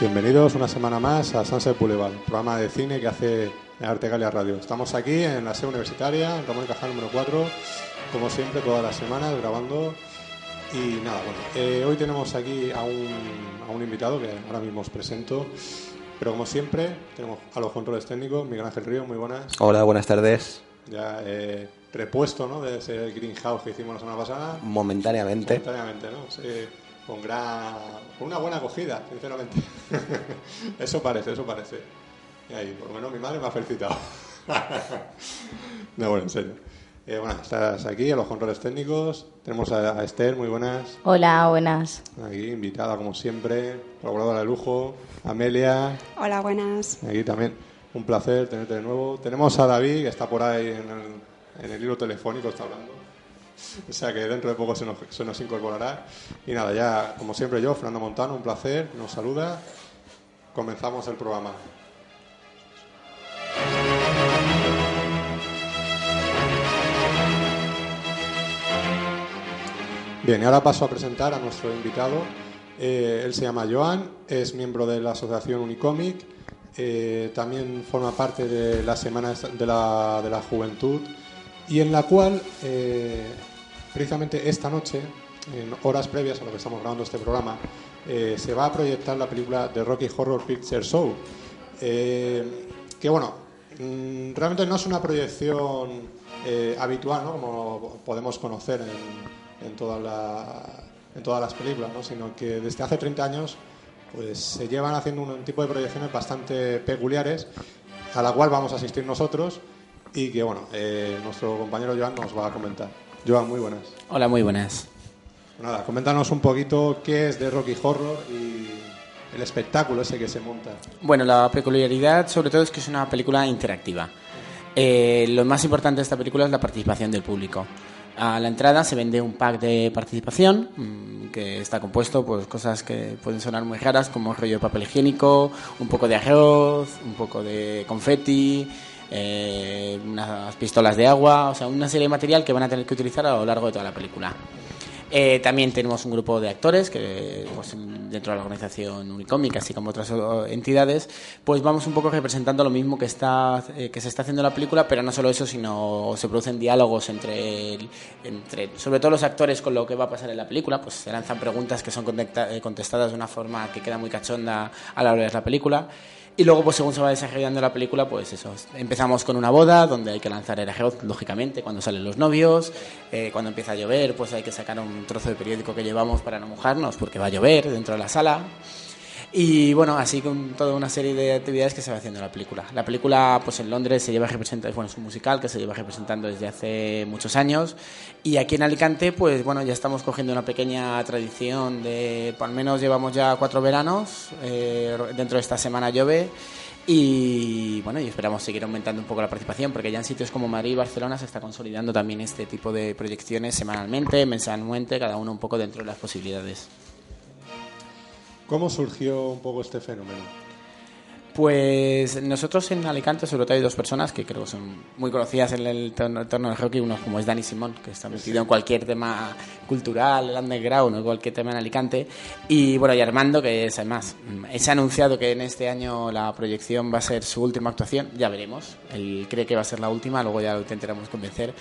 Bienvenidos una semana más a Sunset Boulevard, programa de cine que hace Arte Galia Radio. Estamos aquí en la sede universitaria, en Ramón Cajal número 4, como siempre, todas las semanas grabando. Y nada, bueno, eh, hoy tenemos aquí a un, a un invitado que ahora mismo os presento. Pero como siempre, tenemos a los controles técnicos, Miguel Ángel Río, muy buenas. Hola, buenas tardes. Ya eh, repuesto ¿no? de ese greenhouse que hicimos la semana pasada. Momentáneamente. Momentáneamente, ¿no? Sí, con, gran, con una buena acogida, sinceramente. eso parece, eso parece. Y ahí, por lo menos mi madre me ha felicitado. no, bueno, en serio. Eh, bueno, estás aquí a los controles técnicos. Tenemos a, a Esther, muy buenas. Hola, buenas. Aquí, invitada como siempre, colaboradora de lujo. Amelia, Hola, buenas. aquí también. Un placer tenerte de nuevo. Tenemos a David, que está por ahí en el, en el hilo telefónico, está hablando. O sea que dentro de poco se nos, se nos incorporará. Y nada, ya como siempre yo, Fernando Montano, un placer, nos saluda. Comenzamos el programa. Bien, y ahora paso a presentar a nuestro invitado. Eh, él se llama Joan, es miembro de la asociación Unicomic, eh, también forma parte de la Semana de la, de la Juventud y en la cual, eh, precisamente esta noche, en horas previas a lo que estamos grabando este programa, se va a proyectar la película The Rocky Horror Picture Show. Que bueno, mm, realmente no es una proyección habitual, ¿no? como podemos conocer en, en, toda la- en todas las películas, ¿no? sino que desde hace 30 años pues, se llevan haciendo un tipo de proyecciones bastante peculiares a la cual vamos a asistir nosotros y que bueno, eh, nuestro compañero Joan nos va a comentar. Joan, muy buenas. Hola, muy buenas. Nada, coméntanos un poquito qué es de Rocky Horror y el espectáculo ese que se monta. Bueno, la peculiaridad sobre todo es que es una película interactiva. Eh, lo más importante de esta película es la participación del público. A la entrada se vende un pack de participación mm, que está compuesto por cosas que pueden sonar muy raras como rollo de papel higiénico, un poco de arroz, un poco de confeti, eh, unas pistolas de agua, o sea, una serie de material que van a tener que utilizar a lo largo de toda la película. Eh, también tenemos un grupo de actores que pues, dentro de la organización Unicomic, así como otras entidades, pues vamos un poco representando lo mismo que está eh, que se está haciendo en la película, pero no solo eso, sino se producen diálogos entre, entre sobre todo los actores con lo que va a pasar en la película, pues se lanzan preguntas que son eh, contestadas de una forma que queda muy cachonda a la hora de ver la película. Y luego, pues según se va desarrollando la película, pues eso. Empezamos con una boda donde hay que lanzar el arroz, lógicamente, cuando salen los novios. Eh, cuando empieza a llover, pues hay que sacar un trozo de periódico que llevamos para no mojarnos, porque va a llover dentro de la sala. Y bueno, así con toda una serie de actividades que se va haciendo en la película. La película, pues en Londres se lleva representando, bueno, es un musical que se lleva representando desde hace muchos años. Y aquí en Alicante, pues bueno, ya estamos cogiendo una pequeña tradición de, al menos llevamos ya cuatro veranos, eh, dentro de esta semana llueve. Y bueno, y esperamos seguir aumentando un poco la participación, porque ya en sitios como Madrid y Barcelona se está consolidando también este tipo de proyecciones semanalmente, mensualmente, cada uno un poco dentro de las posibilidades. ¿Cómo surgió un poco este fenómeno? Pues nosotros en Alicante sobre todo hay dos personas que creo que son muy conocidas en el entorno del hockey. Uno como es Dani Simón, que está metido en cualquier tema cultural, el underground o cualquier tema en Alicante. Y bueno, y Armando, que es además, se ha anunciado que en este año la proyección va a ser su última actuación. Ya veremos. Él cree que va a ser la última, luego ya lo intentaremos convencer.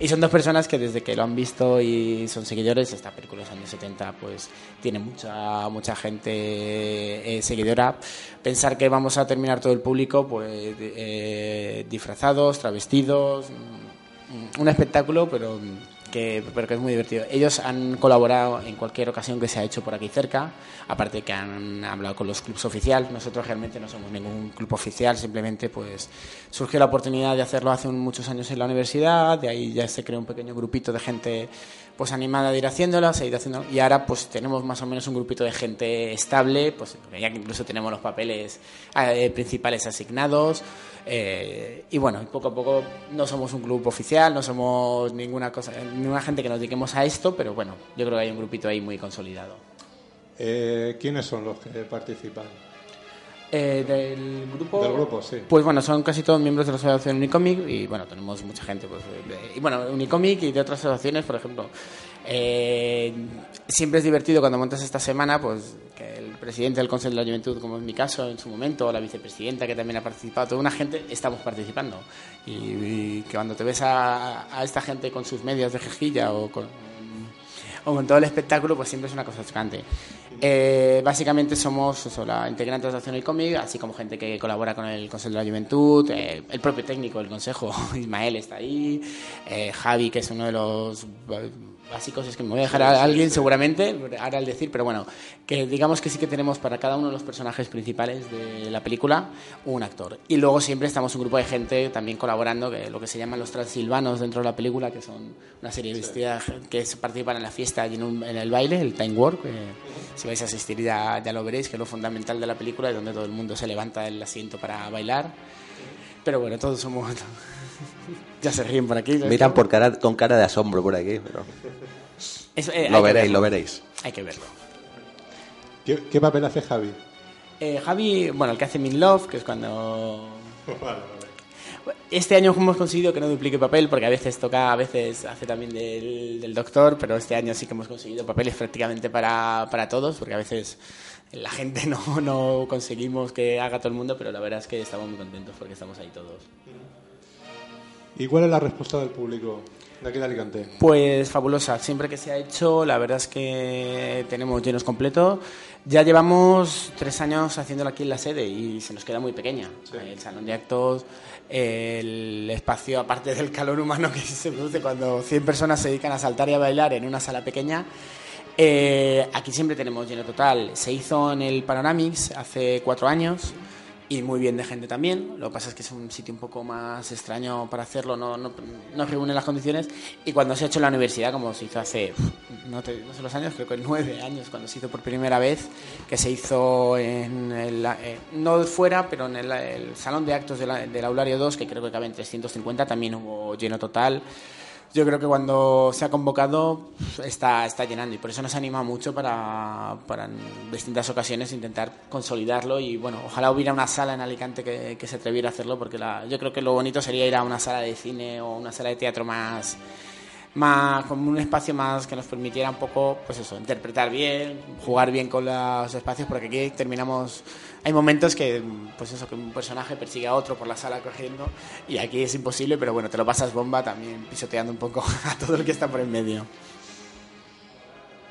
Y son dos personas que desde que lo han visto y son seguidores, esta película es años 70, pues tiene mucha, mucha gente eh, seguidora. Pensar que vamos a terminar todo el público pues eh, disfrazados, travestidos, mm, un espectáculo, pero mm, que, pero que es muy divertido. Ellos han colaborado en cualquier ocasión que se ha hecho por aquí cerca, aparte que han hablado con los clubes oficiales. Nosotros realmente no somos ningún club oficial, simplemente pues surgió la oportunidad de hacerlo hace muchos años en la universidad, de ahí ya se creó un pequeño grupito de gente pues animada de ir haciéndolo, se ha ido haciendo y ahora pues tenemos más o menos un grupito de gente estable, pues ya que incluso tenemos los papeles eh, principales asignados eh, y bueno, poco a poco no somos un club oficial, no somos ninguna cosa, ninguna gente que nos dediquemos a esto, pero bueno, yo creo que hay un grupito ahí muy consolidado. Eh, ¿Quiénes son los que participan? Eh, del grupo. Del grupo, sí. Pues bueno, son casi todos miembros de la asociación Unicomic y bueno, tenemos mucha gente. Pues, y bueno, Unicomic y de otras asociaciones, por ejemplo. Eh, siempre es divertido cuando montas esta semana, pues que presidente del Consejo de la Juventud, como en mi caso en su momento, o la vicepresidenta que también ha participado, toda una gente estamos participando. Y, que cuando te ves a, esta gente con sus medias de jejilla o con todo el espectáculo, pues siempre es una cosa chocante. Eh, básicamente somos la integrantes de Acción y Cómic, así como gente que colabora con el Consejo de la Juventud, eh, el propio técnico del Consejo, Ismael está ahí, eh, Javi, que es uno de los básicos es que me voy a dejar a alguien seguramente, ahora al decir, pero bueno, que digamos que sí que tenemos para cada uno de los personajes principales de la película un actor. Y luego siempre estamos un grupo de gente también colaborando, que lo que se llaman los transilvanos dentro de la película, que son una serie de vestidas que participan en la fiesta y en, el baile, el Time Work. si vais a asistir ya, ya lo veréis, que es lo fundamental de la película, es donde todo el mundo se levanta del asiento para bailar. Pero bueno, todos somos... ya se ríen por aquí. Miran por cara, con cara de asombro por aquí, pero... Eh, lo veréis, lo veréis. Hay que verlo. ¿Qué, papel hace Javi? Eh, Javi, bueno, el que hace Min Love, que es cuando... Este año hemos conseguido que no duplique papel, porque a veces toca, a veces hace también del, doctor, pero este año sí que hemos conseguido papeles prácticamente para, para todos, porque a veces la gente no, no conseguimos que haga todo el mundo, pero la verdad es que estamos muy contentos porque estamos ahí todos. ¿Y cuál es la respuesta del público de aquí de Alicante? Pues fabulosa. Siempre que se ha hecho, la verdad es que tenemos llenos completos. Ya llevamos tres años haciéndolo aquí en la sede y se nos queda muy pequeña. El salón de actos, el espacio, aparte del calor humano que se produce cuando 100 personas se dedican a saltar y a bailar en una sala pequeña. Eh, aquí siempre tenemos lleno total. Se hizo en el Panoramix hace cuatro años y muy bien de gente también. Lo que pasa es que es un sitio un poco más extraño para hacerlo, no, no, no reúne las condiciones. Y cuando se ha hecho en la universidad, como se hizo hace, no, sé los años, creo que nueve años, cuando se hizo por primera vez, que se hizo en el, eh, no fuera, pero en el, salón de actos del Aulario 2, que creo que cabe en 350, también hubo lleno total yo creo que cuando se ha convocado está, está llenando y por eso nos anima mucho para, para en distintas ocasiones intentar consolidarlo y bueno, ojalá hubiera una sala en Alicante que, que se atreviera a hacerlo porque la, yo creo que lo bonito sería ir a una sala de cine o una sala de teatro más más como un espacio más que nos permitiera un poco pues eso interpretar bien jugar bien con los espacios porque aquí terminamos hay momentos que pues eso que un personaje persigue a otro por la sala cogiendo y aquí es imposible pero bueno te lo pasas bomba también pisoteando un poco a todo el que está por en medio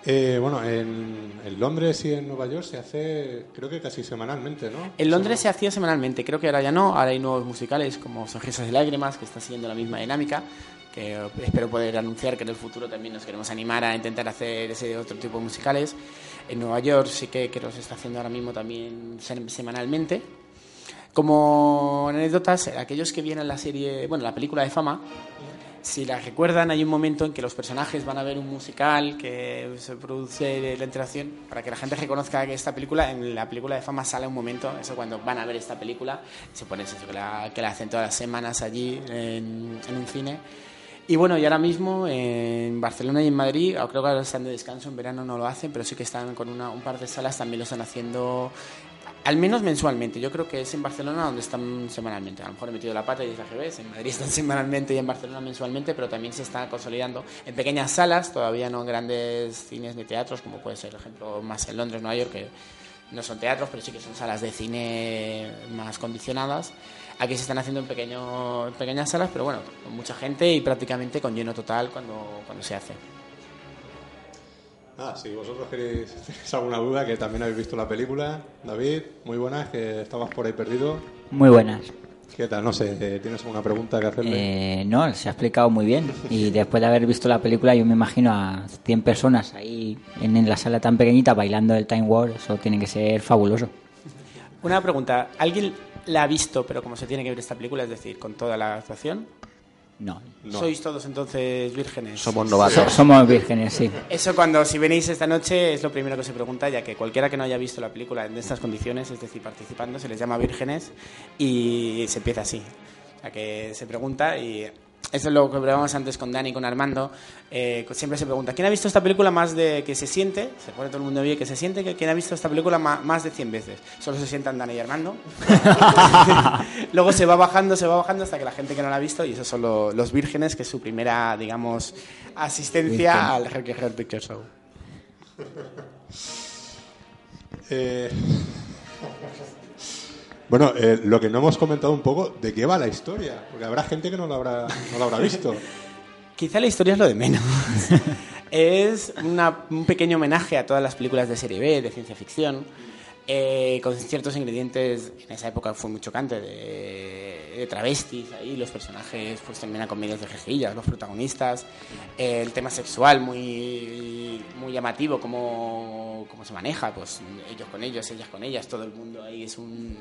eh, bueno, en, Londres y en Nueva York se hace, creo que casi semanalmente, ¿no? En Londres se hacía semanalmente, creo que ahora ya no. Ahora hay nuevos musicales como Sonrisas y Lágrimas, que está siguiendo la misma dinámica que espero poder anunciar que en el futuro también nos queremos animar a intentar hacer ese otro tipo de musicales. En Nueva York sí que, que los está haciendo ahora mismo también semanalmente. Como anécdotas, aquellos que vienen la serie, bueno, la película de fama, si la recuerdan, hay un momento en que los personajes van a ver un musical que se produce la interacción para que la gente reconozca que esta película, en la película de fama sale un momento, eso cuando van a ver esta película, se pone eso, que la, que la hacen todas las semanas allí en, en un cine y bueno, y ahora mismo en Barcelona y en Madrid, creo que ahora están de descanso, en verano no lo hacen, pero sí que están con una, un par de salas, también lo están haciendo al menos mensualmente. Yo creo que es en Barcelona donde están semanalmente. A lo mejor he metido la pata y dice al En Madrid están semanalmente y en Barcelona mensualmente, pero también se está consolidando en pequeñas salas, todavía no en grandes cines ni teatros, como puede ser, por ejemplo, más en Londres, Nueva York, que no son teatros, pero sí que son salas de cine más condicionadas. Aquí se están haciendo en, pequeño, pequeñas salas, pero bueno, con mucha gente y prácticamente con lleno total cuando, cuando se hace. Ah, si vosotros queréis alguna duda, que también habéis visto la película, David, muy buenas, que estabas por ahí perdido. Muy buenas. ¿Qué tal? No sé, ¿tienes alguna pregunta que hacerle? Eh, no, se ha explicado muy bien. Y después de haber visto la película, yo me imagino a 100 personas ahí en, la sala tan pequeñita bailando el Time War. Eso tiene que ser fabuloso. Una pregunta. ¿Alguien la ha visto, pero como se tiene que ver esta película, es decir, con toda la actuación? No. ¿Sois todos entonces vírgenes? Somos novatos. somos vírgenes, sí. Eso cuando, si venís esta noche, es lo primero que se pregunta, ya que cualquiera que no haya visto la película en estas condiciones, es decir, participando, se les llama vírgenes y se empieza así. O sea, que se pregunta y eso es lo que hablábamos antes con Dani y con Armando. Eh, siempre se pregunta, ¿quién ha visto esta película más de que se siente? Se pone todo el mundo bien que se siente, que ¿quién ha visto esta película más, de 100 veces? Solo se sientan Dani y Armando. Luego se va bajando, se va bajando hasta que la gente que no la ha visto, y esos son los vírgenes, que es su primera, digamos, asistencia al Heart Picture Show. Eh... Bueno, eh, lo que no hemos comentado un poco, ¿de qué va la historia? Porque habrá gente que no lo habrá, visto. Quizá la historia es lo de menos. es un pequeño homenaje a todas las películas de serie B, de ciencia ficción, eh, con ciertos ingredientes, en esa época fue muy chocante, de, travestis, ahí los personajes pues terminan con medios de jejillas, los protagonistas, el tema sexual muy, muy llamativo, cómo, se maneja, pues ellos con ellos, ellas con ellas, todo el mundo ahí es un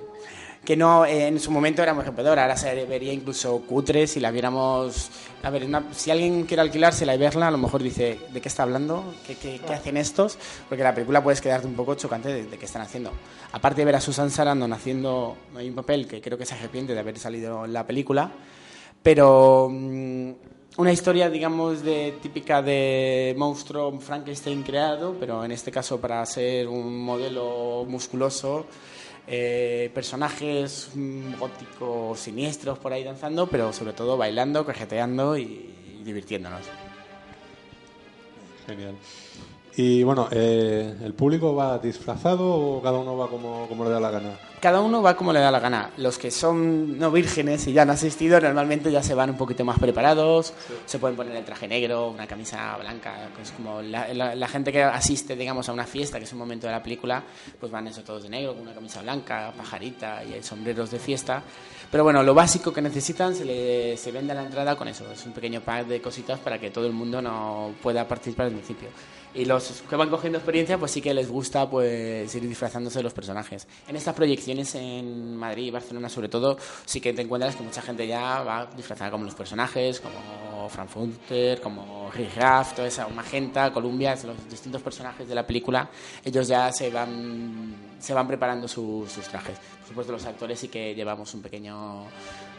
que no en su momento era muy rompedor, ahora se vería incluso cutre si la viéramos. A ver, si alguien quiere alquilársela y verla, a lo mejor dice, ¿de qué está hablando? ¿Qué, qué, hacen estos? Porque la película puedes quedarte un poco chocante de, qué están haciendo. Aparte de ver a Susan Sarandon haciendo hay un papel que creo que se arrepiente de haber salido en la película, pero mm, una historia, digamos, de típica de monstruo Frankenstein creado, pero en este caso para ser un modelo musculoso eh, personajes mm, góticos siniestros por ahí danzando, pero sobre todo bailando, cajeteando y divirtiéndonos. Genial. Y bueno, eh, ¿el público va disfrazado o cada uno va como, como, le da la gana? Cada uno va como le da la gana. Los que son no vírgenes y ya han asistido normalmente ya se van un poquito más preparados, se pueden poner el traje negro, una camisa blanca, es como la, la, gente que asiste digamos a una fiesta, que es un momento de la película, pues van eso todos de negro, con una camisa blanca, pajarita y hay sombreros de fiesta. Pero bueno, lo básico que necesitan se, le, se vende a la entrada con eso, es un pequeño pack de cositas para que todo el mundo no pueda participar al principio y los que van cogiendo experiencia pues sí que les gusta pues ir disfrazándose de los personajes. En estas proyecciones en Madrid y Barcelona sobre todo sí que te encuentras que mucha gente ya va disfrazada como los personajes como Frankfurter como Rick Raff toda esa Magenta Columbia los distintos personajes de la película ellos ya se van se van preparando sus trajes. Por supuesto los actores sí que llevamos un pequeño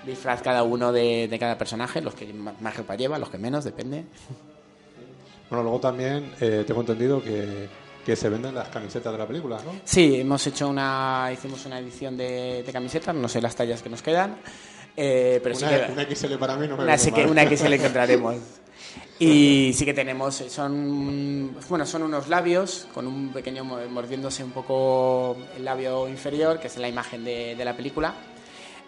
disfraz cada uno de, de cada personaje los que más ropa llevan los que menos depende bueno, luego también eh, tengo entendido que, que, se venden las camisetas de la película, ¿no? Sí, hemos hecho una, hicimos una edición de, camisetas, no sé las tallas que nos quedan, eh, pero una, sí que... Una XL para mí no me una, sí que, una XL encontraremos. Y sí que tenemos, son, bueno, son unos labios con un pequeño mordiéndose un poco el labio inferior, que es la imagen de, de la película.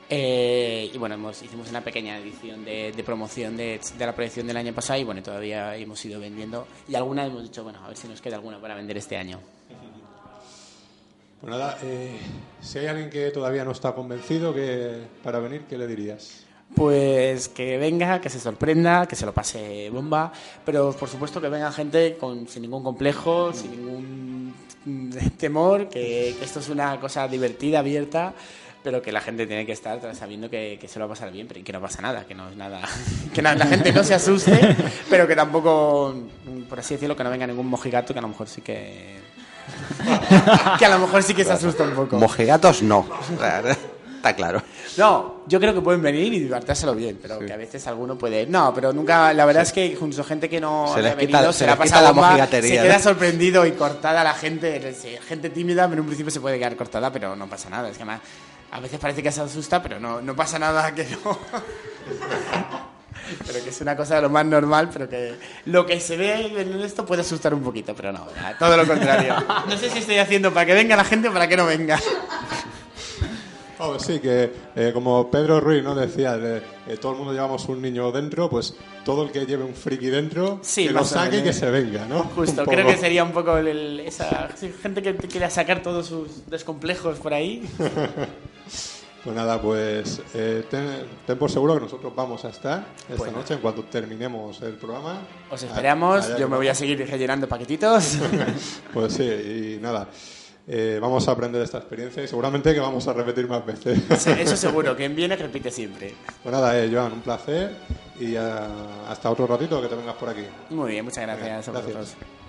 Eh, y bueno, hemos, hicimos una pequeña edición de, promoción de, la proyección del año pasado y bueno, todavía hemos ido vendiendo y alguna hemos dicho, bueno, a ver si nos queda alguna para vender este año. Pues nada, eh, si hay alguien que todavía no está convencido que para venir, ¿qué le dirías? Pues que venga, que se sorprenda, que se lo pase bomba, pero por supuesto que venga gente con, sin ningún complejo, sin ningún temor, que esto es una cosa divertida, abierta pero que la gente tiene que estar sabiendo que, se lo va a pasar bien, pero que no pasa nada, que no es nada, que la gente no se asuste, pero que tampoco, por así decirlo, que no venga ningún mojigato, que a lo mejor sí que, que a lo mejor sí que se asusta un poco. Mojigatos no, está claro. No, yo creo que pueden venir y divertírselo bien, pero que a veces alguno puede. No, pero nunca. La verdad es que junto a gente que no se ha venido, se, le ha pasado la mojigatería. Se queda sorprendido y cortada la gente. Gente tímida, en un principio se puede quedar cortada, pero no pasa nada. Es que además a veces parece que se asusta, pero no, no pasa nada que no. pero que es una cosa de lo más normal, pero que lo que se ve en esto puede asustar un poquito, pero no, todo lo contrario. No sé si estoy haciendo para que venga la gente o para que no venga. Oh, sí, que eh, como Pedro Ruiz ¿no? decía, eh, todo el mundo llevamos un niño dentro, pues todo el que lleve un friki dentro, que lo saque y que se venga, ¿no? Justo, creo que sería un poco esa gente que quiera sacar todos sus descomplejos por ahí. Pues nada, pues eh, ten, ten por seguro que nosotros vamos a estar esta Bueno. noche en cuanto terminemos el programa. Os esperamos, yo me voy a seguir rellenando paquetitos. Pues sí, y nada. Eh, vamos a aprender esta experiencia y seguramente que vamos a repetir más veces. Sí, Eso seguro, quien viene repite siempre. Pues nada, eh, Joan, un placer y ah, hasta otro ratito que te vengas por aquí. Muy bien, muchas gracias a Gracias. vosotros.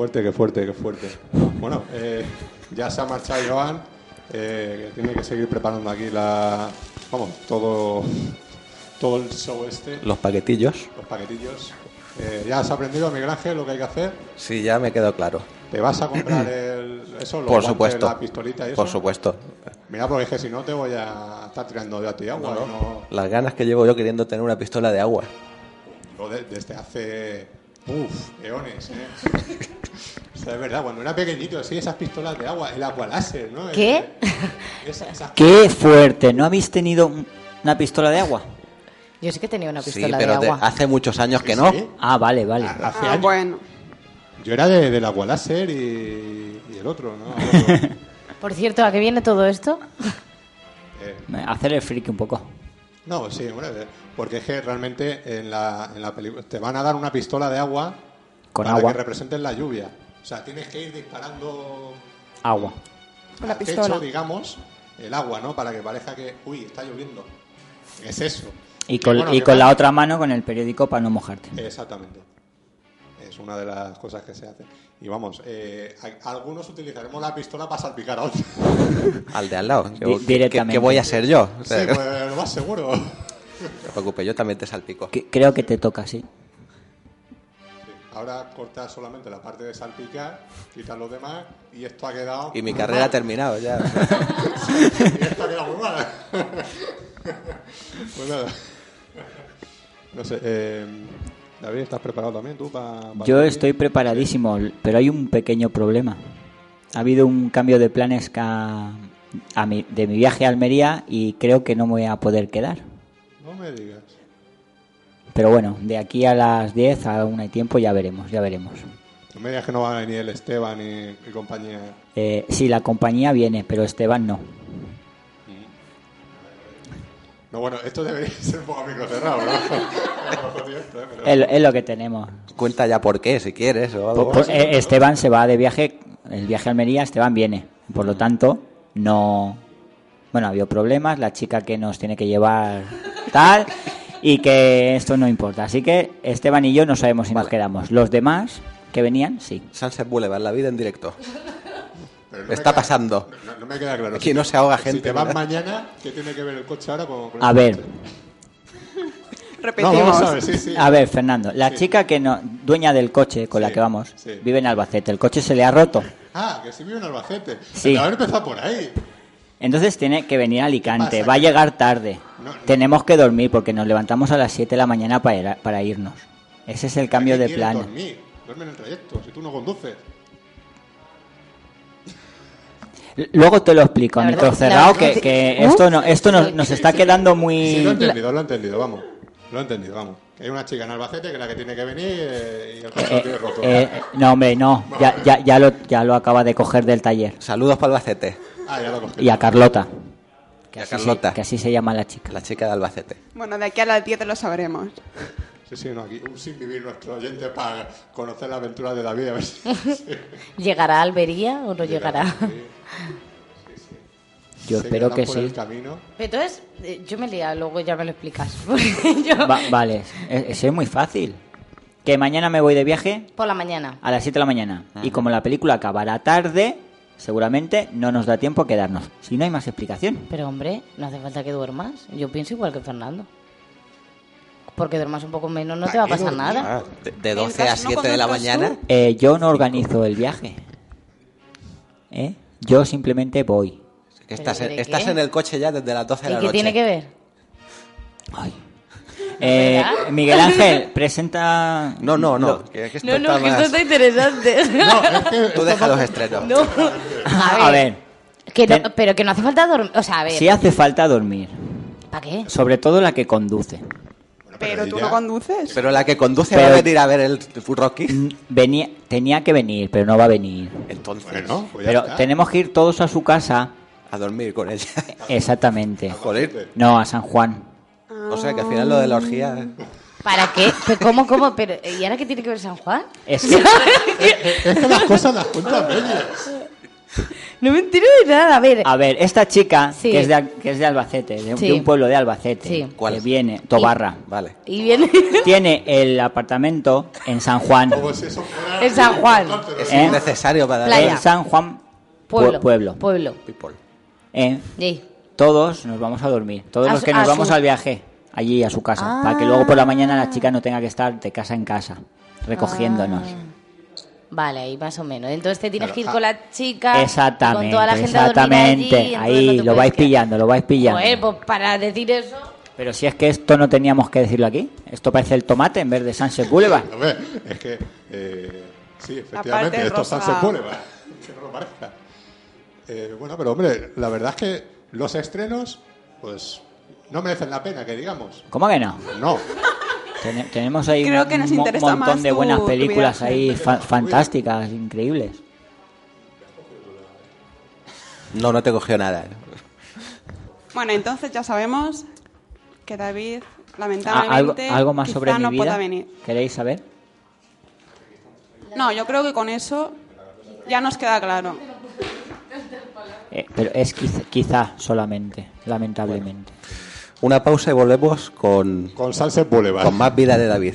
Fuerte. Qué fuerte, qué fuerte. Bueno, eh, ya se ha marchado Joan, eh, que tiene que seguir preparando aquí la, vamos, todo, todo el show este, Los paquetillos. los paquetillos. Eh, ya has aprendido, Miguel Ángel, lo que hay que hacer. Sí, ya me quedó claro. ¿Te vas a comprar el, eso, Por supuesto. la pistolita y eso? Por supuesto. Mira, porque es que si no te voy a estar tirando de a ti agua. No, ¿no? Las ganas que llevo yo queriendo tener una pistola de agua. Desde hace, uff, eones, ¿eh? o sea, es verdad, cuando era pequeñito, sí, esas pistolas de agua, el agua láser, ¿no? ¿Qué? Esa- ¡Qué fuerte! ¿No habéis tenido un- una pistola de agua? Yo sí que tenía una Sí, pistola pero de de- agua. hace muchos años que no. Sí. Ah, vale, vale. Hace Ah, años. bueno. Yo era de, del agua láser y, y el otro, ¿no? El otro. Por cierto, ¿a qué viene todo esto? Eh, Hacer el friki un poco. no, sí, hombre, eh, porque es que realmente en la, en la película te van a dar una pistola de agua Con para agua. que representen la lluvia. O sea, tienes que ir disparando Agua. Una al pistola. techo, digamos, el agua, ¿no? Para que parezca que, uy, está lloviendo. Es eso. Y con, Bueno, y con la otra mano con el periódico para no mojarte. Exactamente. Es una de las cosas que se hace. Y vamos, eh, a- algunos utilizaremos la pistola para salpicar a otros. Al de al lado. ¿Qué- qué- directamente. ¿Qué voy a ser yo? O Sí, pues lo más seguro. No te preocupes, yo también te salpico. Que- creo que te toca, sí. Ahora cortas solamente la parte de salpicar, quitas los demás y esto ha quedado. Y mi muy carrera ha mal. terminado ya. Y esto ha quedado muy mal. pues nada. No sé, eh, David, ¿estás preparado también tú para.? Yo estoy preparadísimo, pero hay un pequeño problema. Ha habido un cambio de planes ca- a mi- de mi viaje a Almería y creo que no me voy a poder quedar. No me digas. Pero bueno, de aquí a las 10 aún hay tiempo, ya veremos, ya veremos. No me digas que no va a venir el Esteban y, y compañía. Eh, sí, la compañía viene, pero Esteban no. No, bueno, esto debería ser un poco micro cerrado, ¿no? Es, es lo que tenemos. Cuenta ya por qué, si quieres o algo. Por- por- eh, Esteban se va de viaje, el viaje a Almería, Esteban viene. Por lo tanto, no. Bueno, ha habido problemas, la chica que nos tiene que llevar tal, y que esto no importa. Así que Esteban y yo no sabemos si nos quedamos. Los demás que venían, sí. Sunset Boulevard, la vida en directo. pero no Está queda- pasando. No, no me queda claro. Aquí no se ahoga Si gente, te vas ¿verdad? mañana, ¿qué tiene que ver el coche ahora con, con A ver. coche? No, Repetimos. vamos a ver, sí, sí. A ver, Fernando, la Sí. chica que no, dueña del coche con la que vamos, sí. vive en Albacete. El coche se le ha roto. Ah, que sí vive en Albacete. Sí. A ver, empezado por ahí. Entonces tiene que venir a Alicante, va a llegar tarde. No. Tenemos que dormir porque nos levantamos a las 7 de la mañana para, ir- para irnos. Ese es el cambio ¿Qué de plan. dormir? Duerme en el trayecto, si tú no conduces. Luego te lo explico a La micro verdad- cerrado que, que ¿Uh? esto no esto nos, nos está quedando muy Sí, lo he entendido, lo he entendido, vamos. Lo he entendido, vamos. Que hay una chica en Albacete que es la que tiene que venir eh, y el lo Eh, tiene roto. eh, no hombre no ya, ya, ya lo ya lo acaba de coger del taller Saludos para Albacete, Ah, ya lo cogido. y a Carlota A así se- Carlota. que así se llama la chica la chica de Albacete. Bueno, de aquí a las 10 lo sabremos. Sí, sí, no, aquí un sin vivir nuestro oyente para conocer la aventura de David. A ver si... ¿Llegará a Albería o no llegará? yo Se espero que por sí el camino. Entonces, eh, yo me lía, luego ya me lo explicas. Yo, Va- vale es, es- muy fácil que mañana me voy de viaje por la mañana. a las 7 de la mañana y como la película acabará tarde seguramente no nos da tiempo a quedarnos si no hay más explicación Pero hombre, no hace falta que duermas. Yo pienso igual que Fernando. porque duermas un poco menos no te va a pasar nada. Ah, de, de 12 a Mientras no 7 de la mañana. Eh, yo no organizo el viaje. ¿Eh? Yo simplemente voy. estás, ¿Pero en, de estás qué? en el coche ya desde las 12 de ¿Y la qué noche. tiene que ver? Eh. Miguel Ángel, presenta... No, no, no. lo- que- que esto No, no, está que esto más- está interesante. No, es que Tú deja los estrenos. No. A ver, Que no- Ten- pero que no hace falta dormir. O sea, a ver. si hace falta dormir, ¿Para qué? sobre todo la que conduce. Pero tú ella- no conduces. Pero la que conduce Pero- va a venir a ver el Rocky. Venía, tenía que venir, pero no va a venir. Entonces, Bueno, pues Pero está. tenemos que ir todos a su casa. a dormir con ella. Exactamente. Joder. No, a San Juan. O sea que al final lo de la orgía. ¿Para qué? ¿Pero ¿Cómo, cómo? Pero, ¿Y ahora qué tiene que ver San Juan? Es que Es que las cosas las cuentan medias. No me entero de nada. A ver. A ver, esta chica, Sí. que, es de, que es de Albacete, de, Sí. de un pueblo de Albacete, Sí. ¿Cuál? que viene, Tobarra, Vale. Y viene tiene el apartamento en San Juan. Como si eso fuera en San Juan. Es ¿Eh? innecesario para Playa. En San Juan Pueblo. Pue- Pueblo. Pueblo. People. Eh, Sí. todos nos vamos a dormir. Todos A los su- que nos a vamos su- al viaje, allí a su casa. Ah. Para que luego por la mañana la chica no tenga que estar de casa en casa, recogiéndonos. Ah. Vale, ahí más o menos. Entonces te tienes Claro, que ir ah. con la chica. Exactamente, Con toda la gente exactamente. allí, Ahí no lo vais quedar. pillando, lo vais pillando. Joder, pues para decir eso. Pero si es que esto no teníamos que decirlo aquí. Esto parece el tomate en vez de Sunset Boulevard. A ver, es que. eh, sí, efectivamente, Aparte, esto es Sunset Boulevard. Que no lo parezca. Eh, bueno, pero hombre, la verdad es que los estrenos, pues. No merecen la pena, que digamos. ¿Cómo que no? No. Ten- tenemos ahí Creo un que nos montón más de buenas tu películas ahí fa- fantásticas, increíbles. No, no te cogió nada. Bueno, entonces ya sabemos que David, Ah, ¿Algo, lamentablemente, algo más quizá sobre mi no vida? pueda venir. ¿Queréis saber? No, yo creo que con eso ya nos queda claro. Eh, pero es quizá, quizá solamente, lamentablemente. Una pausa y volvemos con, Con Sunset Boulevard. con más vida de David.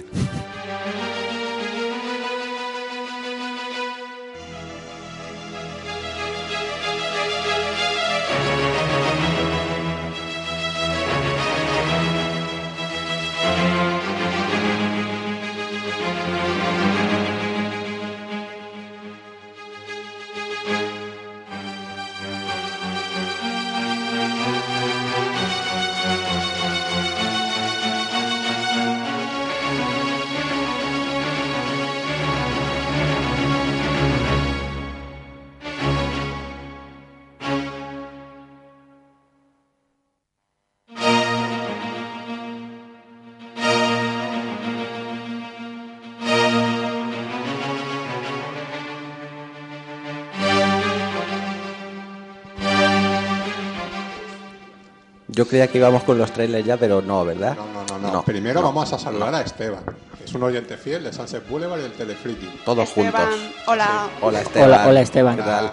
Yo creía que íbamos con los trailers ya, pero no, ¿verdad? No, no, no, no. Primero vamos a saludar a Esteban, que es un oyente fiel de Sunset Boulevard y del Telefriki. Todos Esteban, juntos. hola. Hola, Esteban. Hola, hola, Esteban. ¿Qué tal?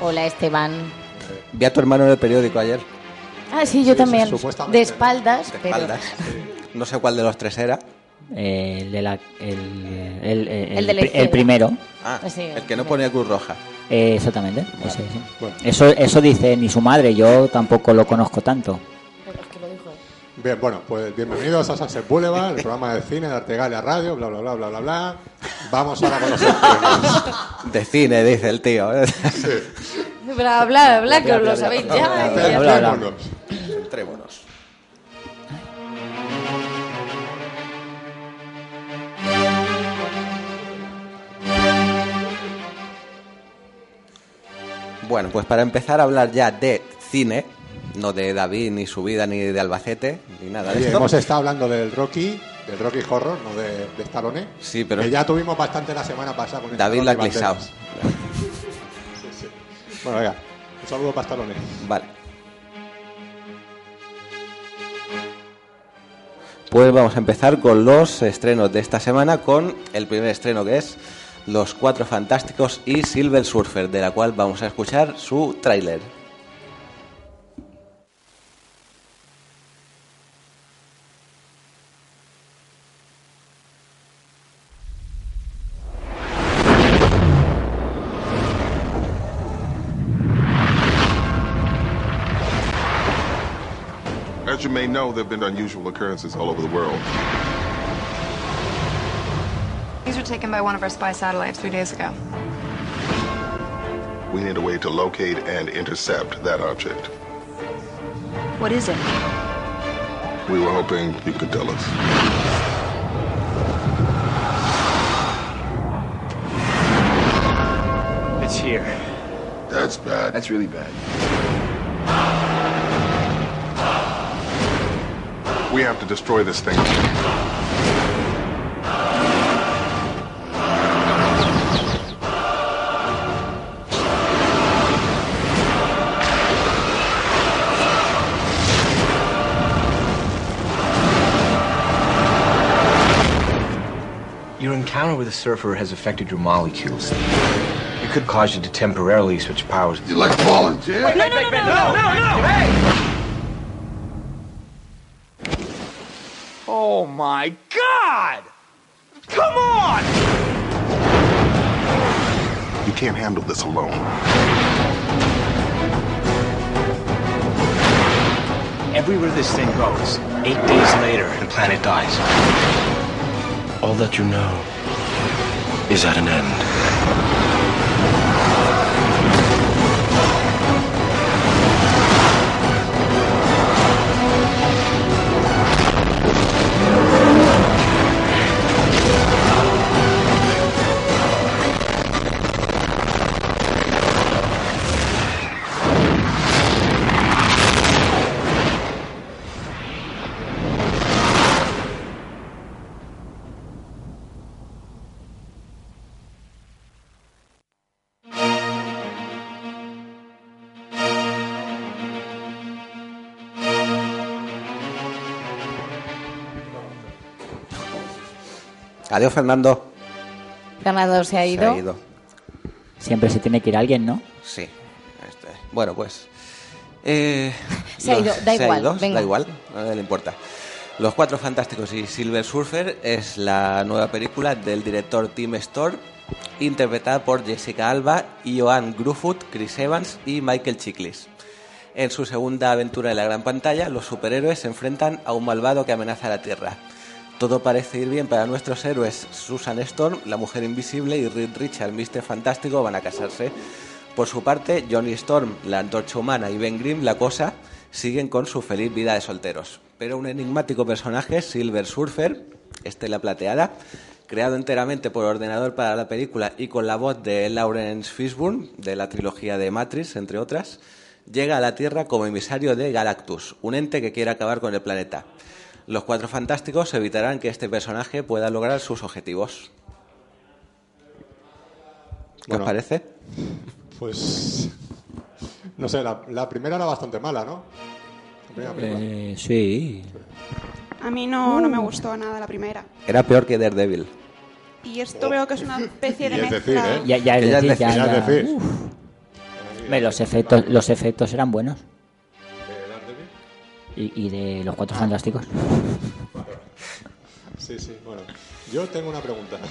Hola, Esteban. Vi a tu hermano en el periódico ayer, Ah, sí, yo Sí, también. sí, supuestamente. de espaldas, de pero. espaldas. No sé cuál de los tres era. Eh, el, de la- el, el- el- El de la el izquierda. primero, Ah, Sí, el que no ponía Cruz Roja. Eh, exactamente. ese, sí. Bueno. Eso, eso dice ni su madre, yo tampoco lo conozco tanto. Pero es que lo dijo. Bien, bueno, pues bienvenidos a Sunset Boulevard, el programa de cine de Artegalia Radio, bla, bla, bla, bla, bla, bla. Vamos ahora con los estrenos. De cine, dice el tío. ¿eh? Pero habla, habla, que os lo sabéis ya. Bueno, pues para empezar a hablar ya de cine, no de David, ni su vida, ni de Albacete, ni nada de Oye, esto. hemos estado hablando del Rocky, del Rocky Horror, no de, de Stallone. Sí, pero- Que ya tuvimos bastante la semana pasada con David y clisado. Banderas. Bueno, venga, un saludo para Stallone. Vale. Pues vamos a empezar con los estrenos de esta semana, con el primer estreno que es Los Cuatro Fantásticos y Silver Surfer, de la cual vamos a escuchar su tráiler. As you may know, there have been unusual occurrences all over the world. These were taken by one of our spy satellites three days ago. We need a way to locate and intercept that object. What is it? We were hoping you could tell us. It's here. That's bad. That's really bad. We have to destroy this thing. Encounter with a surfer has affected your molecules. It could cause you to temporarily switch powers. You like volunteer? no, no, no, no, no, no, Hey! Oh my god! Come on! You can't handle this alone. Everywhere this thing goes, eight days later, the planet dies. All that you know is at an end. Adiós, Fernando. Fernando se ha ido. Se ha ido. Siempre se tiene que ir alguien, ¿no? Sí. Este, Bueno, pues. eh, Se ha ido, da se ha igual, ido, venga. da igual, no le importa. Los Cuatro Fantásticos y Silver Surfer es la nueva película del director Tim Storr, interpretada por Jessica Alba, Joan Gruffudd, Chris Evans y Michael Chiklis. En su segunda aventura en la gran pantalla, los superhéroes se enfrentan a un malvado que amenaza la Tierra. Todo parece ir bien para nuestros héroes. Susan Storm, la mujer invisible, y Reed Richard, Mr. Fantástico, van a casarse. Por su parte, Johnny Storm, la antorcha humana, y Ben Grimm, la cosa, siguen con su feliz vida de solteros. Pero un enigmático personaje, Silver Surfer, Estela Plateada, creado enteramente por ordenador para la película y con la voz de Lawrence Fishburne, de la trilogía de Matrix, entre otras, llega a la Tierra como emisario de Galactus, un ente que quiere acabar con el planeta. Los Cuatro Fantásticos evitarán que este personaje pueda lograr sus objetivos. ¿Qué Bueno. os parece? Pues. No sé, la, la primera era bastante mala, ¿no? La. Eh, sí. A mí no, no me gustó nada la primera. Era peor que Daredevil. Y esto veo que es una especie de es mezcla. decir, ¿eh? Ya, ya es Ya decir, ya, decir, ya es ya- decir. uf. Hombre, los efectos, los efectos eran buenos. Y, y de los cuatro fantásticos. Sí, sí, bueno. Yo tengo una pregunta.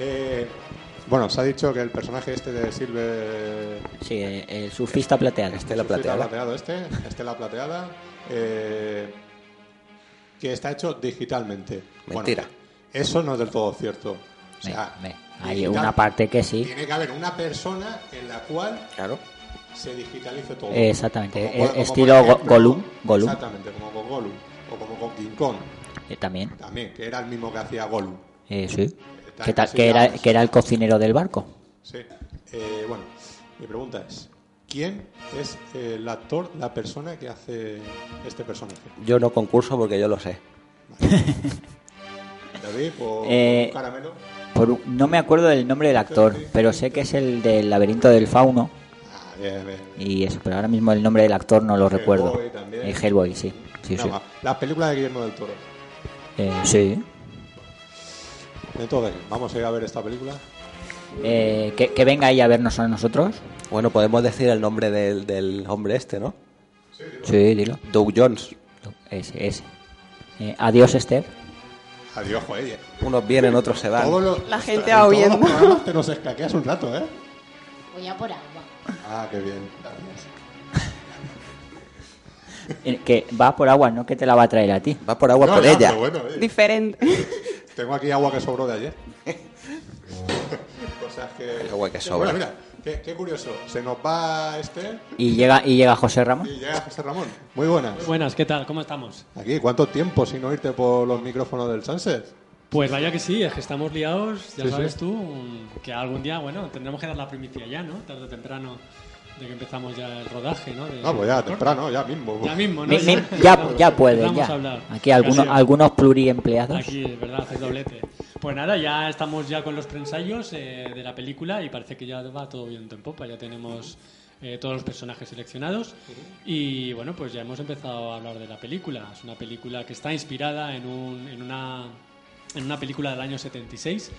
Eh, bueno, se ha dicho que el personaje este de Silver... Sí, eh, el surfista plateado. Estela Surfista Plateada. plateado este, Estela Plateada, eh, que está hecho digitalmente. Bueno, Mentira. eso no es del todo cierto. O Me- sea, me- hay digital- una parte que sí. Tiene que haber una persona en la cual Claro. Se digitalice todo. Exactamente, Como eh, como estilo Go- ejemplo, Gollum, Gollum. Exactamente, como con Gollum. O como con King Kong, Eh, también. también, que era el mismo que hacía Gollum. Eh, sí. Está Que, ta- que, era, que era el cocinero del barco. Sí. Eh, bueno, mi pregunta es, ¿quién es el actor, la persona que hace este personaje? Yo no concurso porque yo lo sé. David, por Eh, un caramelo. Por un- no me acuerdo del nombre del actor, pero sé que es el del laberinto del fauno. Bien, bien. Y eso, pero ahora mismo el nombre del actor no lo Hellboy recuerdo. también. Eh, Hellboy, sí. Sí, sí. Nada más. Las películas de Guillermo del Toro. Eh, sí. Entonces, vamos a ir a ver esta película. Eh, que, que venga ahí a vernos a nosotros. Bueno, podemos decir el nombre del, del hombre este, ¿no? Sí, dilo. Doug Jones. Ese, ese. Eh, adiós, Esther. Adiós, joder. Unos vienen, otros se van. Los- La gente los huyendo. Te nos escaqueas un rato, ¿eh? Voy a por agua. Ah, qué bien. Eh, Que va por agua, no que te la va a traer a ti. Va por agua No, por ya, ella. bueno, eh, Diferente. Tengo aquí agua que sobró de ayer. Cosas que... Agua que sobra. Bueno, mira, qué, qué curioso. Se nos va este Y llega, y llega José Ramón. y llega José Ramón. Muy buenas. Buenas, ¿qué tal? ¿Cómo estamos? Aquí, ¿cuánto tiempo sin oírte por los micrófonos del Sunset? Pues vaya que sí, es que estamos liados, ya Sí, sabes sí. tú, que algún día, bueno, tendremos que dar la primicia ya, ¿no? Tarde o temprano, de que empezamos ya el rodaje, ¿no? De- No, pues ya, temprano, ya mismo. Ya mismo, ¿no? Mi- mi- ya, ya puede, ya. Aquí algunos, algunos pluriempleados. Aquí, es verdad, haces doblete. Pues nada, ya estamos ya con los preensayos eh, de la película y parece que ya va todo viento en popa. Ya tenemos eh, todos los personajes seleccionados y bueno, pues ya hemos empezado a hablar de la película. Es una película que está inspirada en, un, en una en una película del año 76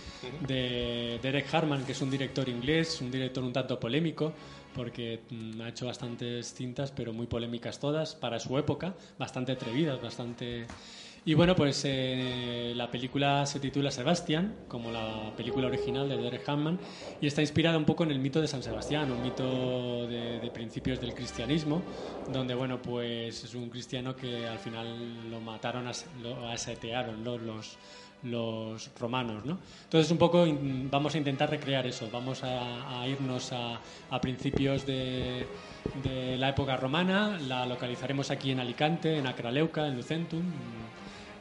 de Derek Harman, que es un director inglés, un director un tanto polémico, porque mm, ha hecho bastantes cintas, pero muy polémicas todas, para su época, bastante atrevidas, bastante... Y bueno, pues eh, la película se titula Sebastián, como la película original de Derek Harman, y está inspirada un poco en el mito de San Sebastián, un mito de, de principios del cristianismo, donde bueno, pues es un cristiano que al final lo mataron, lo asetearon los, los romanos, ¿no? Entonces un poco vamos a intentar recrear eso, vamos a, irnos a, principios de, la época romana, la localizaremos aquí en Alicante, en Acraleuca, en Lucentum,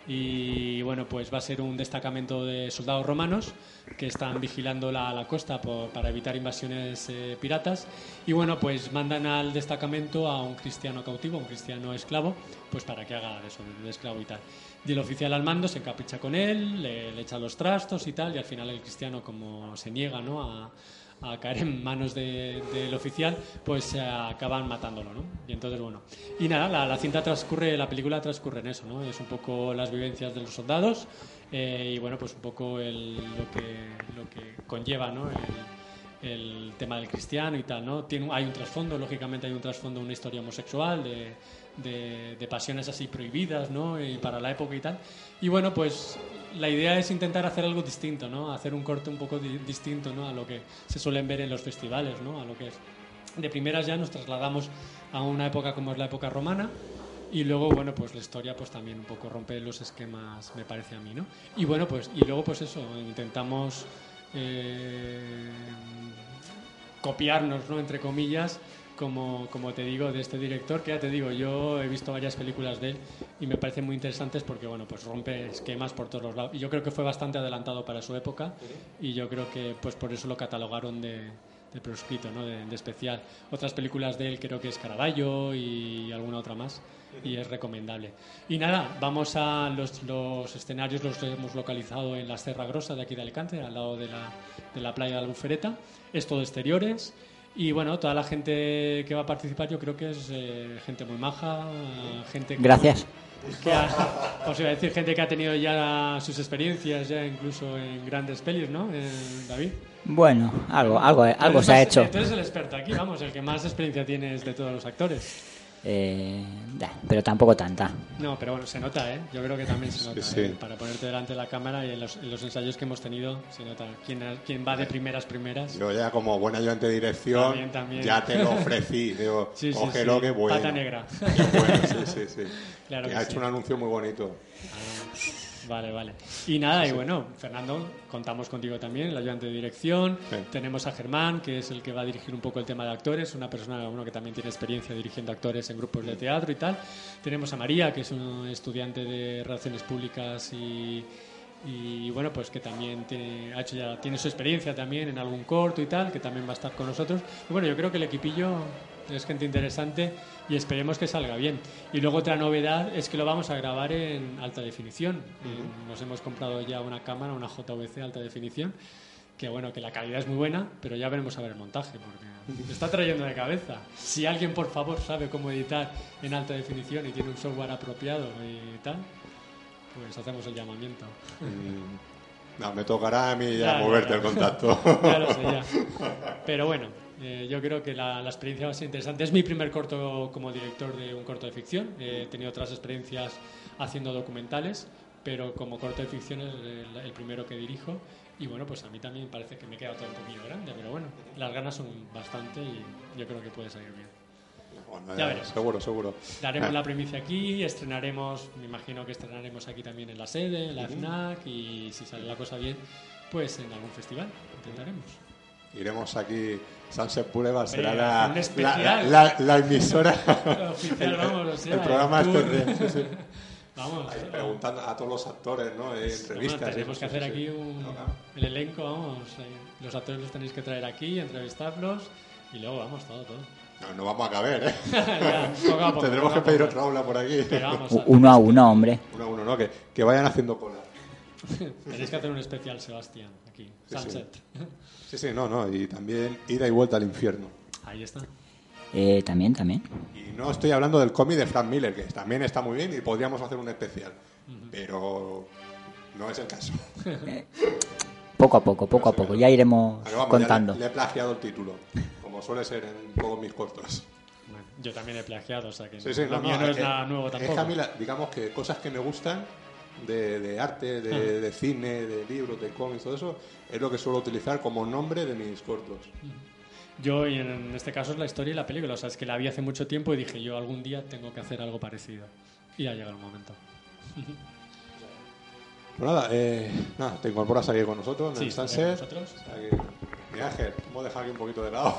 y bueno, pues va a ser un destacamento de soldados romanos que están vigilando la, la costa para evitar invasiones eh, piratas. Y bueno, pues mandan al destacamento a un cristiano cautivo, un cristiano esclavo, pues para que haga eso, de esclavo y tal. Y el oficial al mando se encapricha con él, le, le echa los trastos y tal, y al final el cristiano, como se niega ¿no? a, a caer en manos de- del oficial, pues se acaban matándolo, ¿no? Y entonces, bueno. Y nada, la, la cinta transcurre, la película transcurre en eso, ¿no? Es un poco las vivencias de los soldados eh, y, bueno, pues un poco el- lo, que, lo que conlleva, ¿no? El, el tema del cristiano y tal, ¿no? Tiene, hay un trasfondo, lógicamente hay un trasfondo, una historia homosexual de, de, pasiones así prohibidas, ¿no? Y para la época y tal. Y bueno, pues la idea es intentar hacer algo distinto, ¿no? Hacer un corte un poco di- distinto, ¿no? A lo que se suelen ver en los festivales, ¿no? A lo que es. De primeras ya nos trasladamos a una época como es la época romana y luego, bueno, pues la historia pues también un poco rompe los esquemas, me parece a mí, ¿no? Y bueno, pues, y luego pues eso, intentamos eh, copiarnos, ¿no? Entre comillas, como, como te digo, de este director, que ya te digo, yo he visto varias películas de él y me parecen muy interesantes porque, bueno, pues rompe esquemas por todos los lados. Y yo creo que fue bastante adelantado para su época y yo creo que, pues por eso lo catalogaron de, de proscrito, ¿no? De, de especial. Otras películas de él creo que es Caravaggio y alguna otra más y es recomendable. Y nada, vamos a los, los escenarios los hemos localizado en la Serra Grossa de aquí de Alicante, al lado de la, de la playa de Albufereta. Es todo exteriores. Y bueno, toda la gente que va a participar yo creo que es eh, gente muy maja, gente que- Gracias. que ha- os iba a decir gente que ha tenido ya sus experiencias ya incluso en grandes pelis, ¿no? Eh, David. Bueno, algo, algo, algo se ha hecho. Tú eres el experto aquí, vamos, el que más experiencia tienes de todos los actores. Eh, pero tampoco tanta. No, pero bueno, se nota, ¿eh? Yo creo que también se nota. sí. ¿eh? Para ponerte delante de la cámara y en los, en los ensayos que hemos tenido, se nota. Quién, quién va de primeras, primeras. Yo ya como buen ayudante de dirección También, también. ya te lo ofrecí. Digo, Sí, sí, cógelo sí. que bueno. Pata negra. Qué bueno, sí, sí, sí. Claro Que que ha sí. hecho un anuncio muy bonito. Vale, vale. Y nada, y bueno, Fernando, contamos contigo también, el ayudante de dirección. Tenemos a Germán, que es el que va a dirigir un poco el tema de actores, una persona uno que también tiene experiencia dirigiendo actores en grupos de teatro y tal. Tenemos a María, que es un estudiante de Relaciones Públicas y, y bueno, pues que también tiene, ha hecho ya, tiene su experiencia también en algún corto y tal, que también va a estar con nosotros. Y bueno, yo creo que el equipillo es gente interesante y esperemos que salga bien. Y luego otra novedad es que lo vamos a grabar en alta definición. Eh, Nos hemos comprado ya una cámara, una JVC alta definición, que bueno, que la calidad es muy buena, pero ya veremos a ver el montaje, porque me está trayendo de cabeza. Si alguien, por favor, sabe cómo editar en alta definición y tiene un software apropiado y tal, pues hacemos el llamamiento. Mm, No, me tocará a mí Ya, ya, moverte ya. el contacto. Ya lo sé, ya. Pero bueno, eh, yo creo que la, la experiencia ser interesante. Es mi primer corto como director de un corto de ficción. He tenido otras experiencias haciendo documentales, pero como corto de ficción es el, el primero que dirijo. Y bueno, pues a mí también parece que me queda todo un poquillo grande, pero bueno, las ganas son bastante y yo creo que puede salir bien. Bueno, Ya eh, veremos. Seguro, seguro. Daremos Ah, la primicia aquí, estrenaremos, me imagino que estrenaremos aquí también en la sede, en la. FNAC y si sale la cosa bien, pues en algún festival, intentaremos. Iremos aquí, Sunset Boulevard será la, la, especial. la- la emisora. Oficial, el, vamos, o sea, el programa el este sí, sí. Vamos. Ahí preguntando a todos los actores, ¿no? Eh, entrevistas. Bueno, tenemos sí, que hacer aquí un, el elenco, vamos. eh, Los actores los tenéis que traer aquí, entrevistarlos y luego vamos, todo, todo. No, no vamos a caber, ¿eh? Ya, poco a poco, Tendremos poco que pedir otra aula por aquí. Vamos, Uno a uno, hombre. Uno a uno, ¿no? Que, que vayan haciendo cola. Tenéis que hacer un especial, Sebastián, aquí. Sí, sí. Sunset. Sí, sí, no, no. Y también ida y vuelta al infierno. Ahí está. Eh, también, también. Y no estoy hablando del cómic de Frank Miller, que también está muy bien y podríamos hacer un especial. Pero no es el caso. Poco a poco, poco a poco. Ya iremos Pero vamos, ya contando. le, le he plagiado el título, como suele ser en todos mis cortos. Bueno, yo también he plagiado, o sea que Sí, sí, lo no, mío no, no es eh, nada nuevo Es tampoco. que a mí, la- digamos que cosas que me gustan de, de arte, de, Ah. de cine, de libros, de cómics, todo eso, es lo que suelo utilizar como nombre de mis cortos. Yo, y en este caso, es la historia y la película. O sea, es que la vi hace mucho tiempo y dije, yo algún día tengo que hacer algo parecido. Y ha llegado el momento. Pues nada, eh, nada, te incorporas aquí con nosotros en Sí, el Sunset. con nosotros. Mi Ángel, hemos dejado aquí un poquito de lado.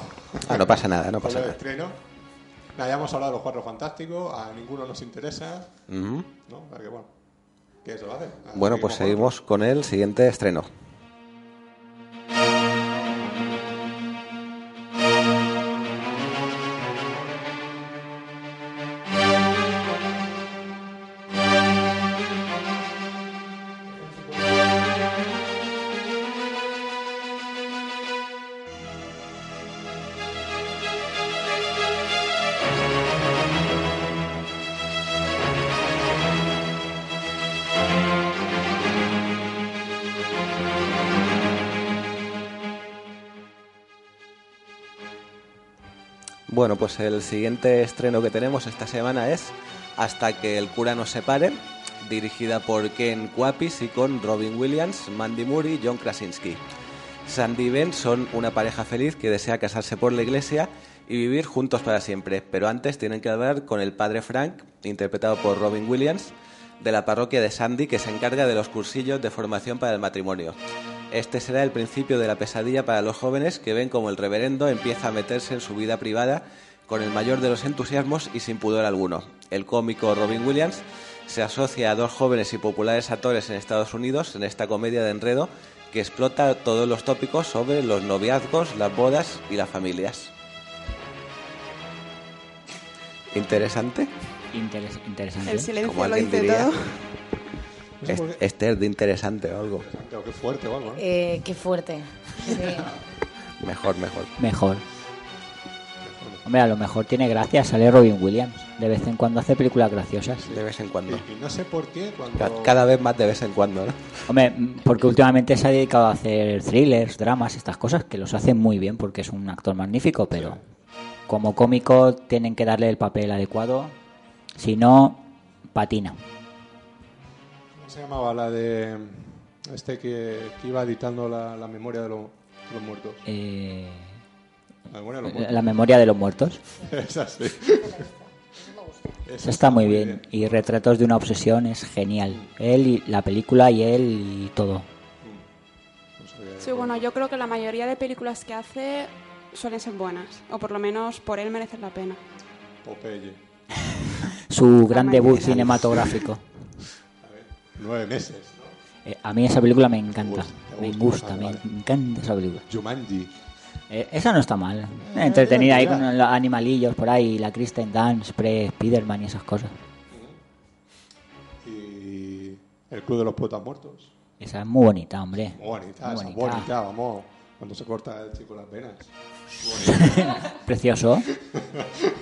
Ah, no pasa nada, no pasa nada. estreno. Nada, ya hemos hablado de los cuatro fantásticos, a ninguno nos interesa, Ujú. ¿no? O sea que bueno, pues seguimos con el siguiente estreno. Bueno, pues el siguiente estreno que tenemos esta semana es Hasta que el cura nos separe, dirigida por Ken Kwapis y con Robin Williams, Mandy Moore y John Krasinski. Sandy y Ben son una pareja feliz que desea casarse por la iglesia y vivir juntos para siempre, pero antes tienen que hablar con el padre Frank, interpretado por Robin Williams, de la parroquia de Sandy que se encarga de los cursillos de formación para el matrimonio. Este será el principio de la pesadilla para los jóvenes que ven como el reverendo empieza a meterse en su vida privada con el mayor de los entusiasmos y sin pudor alguno. El cómico Robin Williams se asocia a dos jóvenes y populares actores en Estados Unidos en esta comedia de enredo que explota todos los tópicos sobre los noviazgos, las bodas y las familias. ¿Interesante? Interes- interesante. El silencio lo dice todo. Es- Esther, de interesante o algo. Interesante, o qué fuerte o algo, ¿eh? Eh, qué fuerte. Sí. Mejor, mejor. Mejor. Hombre, a lo mejor tiene gracia, sale Robin Williams. De vez en cuando hace películas graciosas. De vez en cuando. Y, y no sé por qué cuando... Ca- Cada vez más de vez en cuando, ¿no? Hombre, mm, porque últimamente se ha dedicado a hacer thrillers, dramas, estas cosas, que los hace muy bien porque es un actor magnífico, pero como cómico tienen que darle el papel adecuado, si no, patina. ¿Cómo se llamaba la de... Este que, que iba editando la, la memoria de, lo- de los muertos? Eh, La memoria de los la, muertos. la memoria de los muertos. Esa sí. Eso está muy bien. Y Retratos de una obsesión es genial. Él y la película y él y todo. Sí, bueno, yo creo que la mayoría de películas que hace suelen ser buenas. O por lo menos por él merecen la pena. Popeye. Su gran debut cinematográfico. Nueve meses, ¿no? Eh, a mí esa película me encanta. gusta, te Me gusta, me vale. encanta esa película. Jumanji. Eh, esa no está mal. Entretenida ahí con los animalillos por ahí, la Kristen Dance, Pre, Spiderman y esas cosas. Y el Club de los Poetas Muertos. Esa es muy bonita, hombre. Muy bonita, Muy esa bonita. bonita, vamos. Cuando se corta el chico las venas. Precioso.